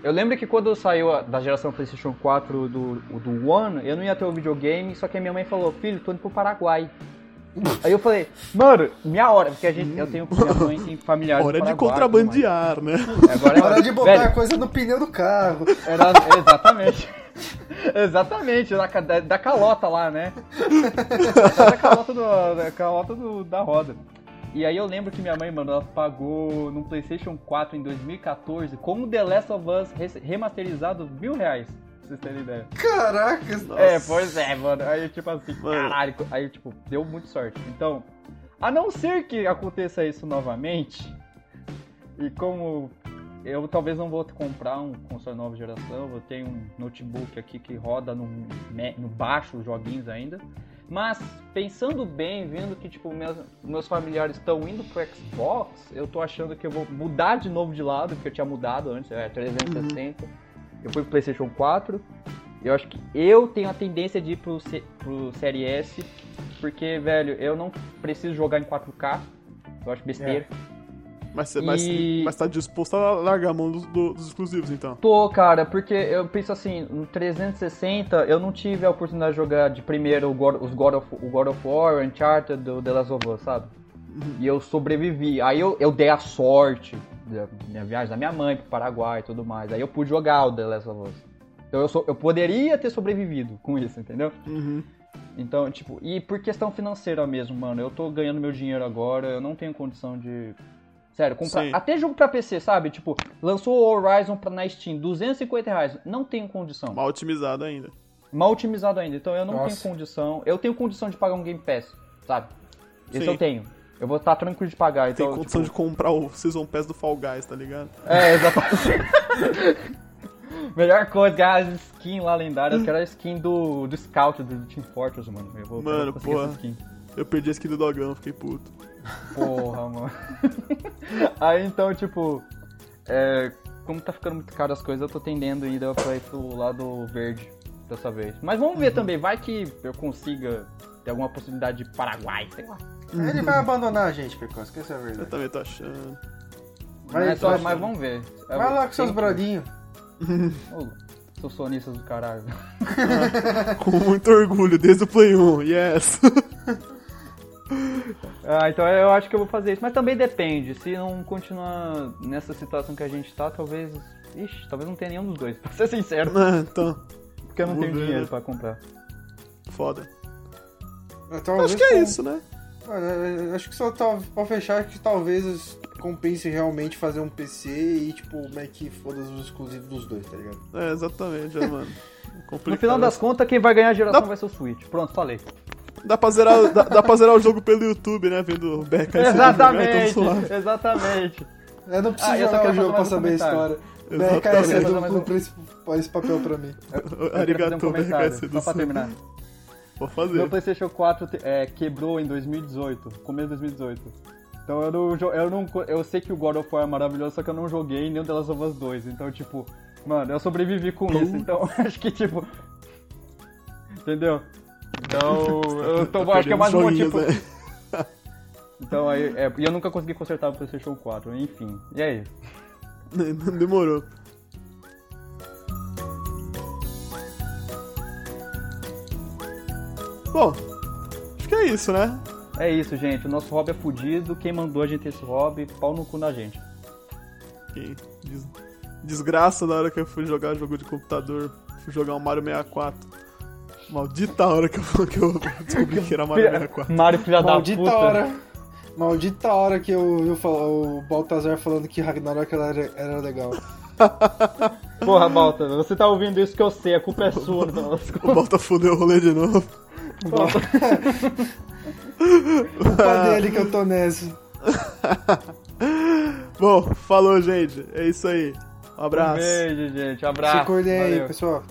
Eu lembro que quando saiu a- da geração PlayStation 4 do, do One, eu não ia ter o videogame, só que a minha mãe falou: Filho, tô indo pro Paraguai. Aí eu falei: Mano, minha hora, porque a gente, eu tenho. Minha mãe tem familiares Hora de contrabandear, né? Agora é Hora de botar a velho, coisa no pneu do carro. era, exatamente. exatamente, da, da, da calota lá, né? da calota, do, da, calota do- da roda. E aí eu lembro que minha mãe, mano, ela pagou no PlayStation 4 em 2014 com o The Last of Us re- remasterizado mil reais. Vocês terem ideia. Caracas. É, pois é, mano. Aí, tipo assim, Mano. caralho. Aí, tipo, deu muito sorte. Então, a não ser que aconteça isso novamente, e como eu talvez não vou comprar um console nova geração, eu tenho um notebook aqui que roda no, no baixo os joguinhos ainda. Mas, pensando bem, vendo que, tipo, meus, meus familiares estão indo pro Xbox, eu tô achando que eu vou mudar de novo de lado, porque eu tinha mudado antes, é 360. Eu fui pro PlayStation 4. Eu acho que eu tenho a tendência de ir pro, C, pro Série S, porque, velho, eu não preciso jogar em 4K. Eu acho besteira. Mas, você- mas, E- mas tá disposto a largar a mão dos, do- dos exclusivos, então. Tô, cara, porque eu penso assim, no 360 eu não tive a oportunidade de jogar de primeiro o God, os God of, o God of War, o Uncharted, do The Last of Us, sabe? E eu sobrevivi. Aí eu, eu dei a sorte da minha viagem da minha mãe pro Paraguai e tudo mais. Aí eu pude jogar o The Last of Us. Então eu, sou, eu poderia ter sobrevivido com isso, entendeu? Uhum. Então, tipo, e por questão financeira mesmo, mano, eu tô ganhando meu dinheiro agora, eu não tenho condição de. Sério, comprar. Sim. Até jogo pra PC, sabe? Tipo, lançou o Horizon pra, na Steam, 250 reais. Não tenho condição. Mal otimizado ainda. Mal otimizado ainda. Então eu não Nossa. tenho condição. Eu tenho condição de pagar um Game Pass, sabe? Sim. eu tenho. Eu vou estar tranquilo de pagar. Tem Então, condição tipo, de comprar o Season Pass do Fall Guys, tá ligado? É, exatamente. Melhor coisa, ganhar as skins lá lendárias, que era a skin do, do Scout, do Team Fortress, mano. Eu vou, eu Mano, conseguir porra. Eu perdi a skin do Dogão, fiquei puto. Porra, mano. Aí então, tipo, é, como tá ficando muito caro as coisas, eu tô tendendo ainda pra ir pro lado verde dessa vez. Mas vamos ver também, vai que eu consiga Tem alguma possibilidade de Paraguai, sei lá. Ele vai abandonar a gente, Pecos, que essa é a Eu verdade. também tô achando. Vai, mas, só, vai, mas vamos ver. vai lá com seus brodinhos. Ô, Seus sonistas do caralho. Com muito orgulho, desde o Play 1, yes. Ah, então eu acho que eu vou fazer isso. Mas também depende. Se não continuar nessa situação que a gente tá, talvez. Ixi, talvez não tenha nenhum dos dois, pra ser sincero. Ah, então, Porque eu não tenho ver, dinheiro né? pra comprar. foda. Talvez Acho que é com- isso, né? Acho que só tá, pra fechar, acho que talvez compense realmente fazer um PC e, tipo, meio que foda os exclusivos dos dois, tá ligado? É, exatamente, é, mano. Complicado. No final das contas, quem vai ganhar a geração Dá- vai ser o Switch. Pronto, falei. Dá pra, zerar, dá, dá pra zerar o jogo pelo YouTube, né? Vendo o BRK Exatamente, exatamente. Eu não preciso Ah, jogar o jogo pra um saber a história. Exatamente. BRKS mais cumpre esse, esse papel pra mim. Um Arigato, BRKS só pra terminar. Vou Meu fazer. PlayStation 4 te- é, quebrou em 2018, começo de 2018. Então eu não, eu não. Eu sei que o God of War é maravilhoso, só que eu não joguei nem o The Last of Us 2. Então, tipo, mano, eu sobrevivi com isso. Então, acho que, tipo. Entendeu? Então, eu tô, Tá acho que é mais um motivo. né? Então, aí, é, e eu nunca consegui consertar o PlayStation 4, enfim. E aí? Demorou. Bom, acho que é isso, né? É isso, gente. O nosso hobby é fudido. Quem mandou a gente ter esse hobby, pau no cu na gente. Que des- desgraça da hora que eu fui jogar jogo de computador. Fui jogar um Mario 64. Maldita hora que eu, que eu descobri que era Mario 64. Mario, filha da Maldita puta. hora. Maldita hora que eu vi o Baltazar falando que Ragnarok era, era legal. Porra, Balta, você tá ouvindo isso que eu sei, a culpa é sua. das O. Balta fudeu o rolê de novo. Balta. Culpa dele que eu tô nessa. Bom, falou, gente. É isso aí. Um Um abraço. beijo, gente. Abraço. Se cuidem aí, pessoal.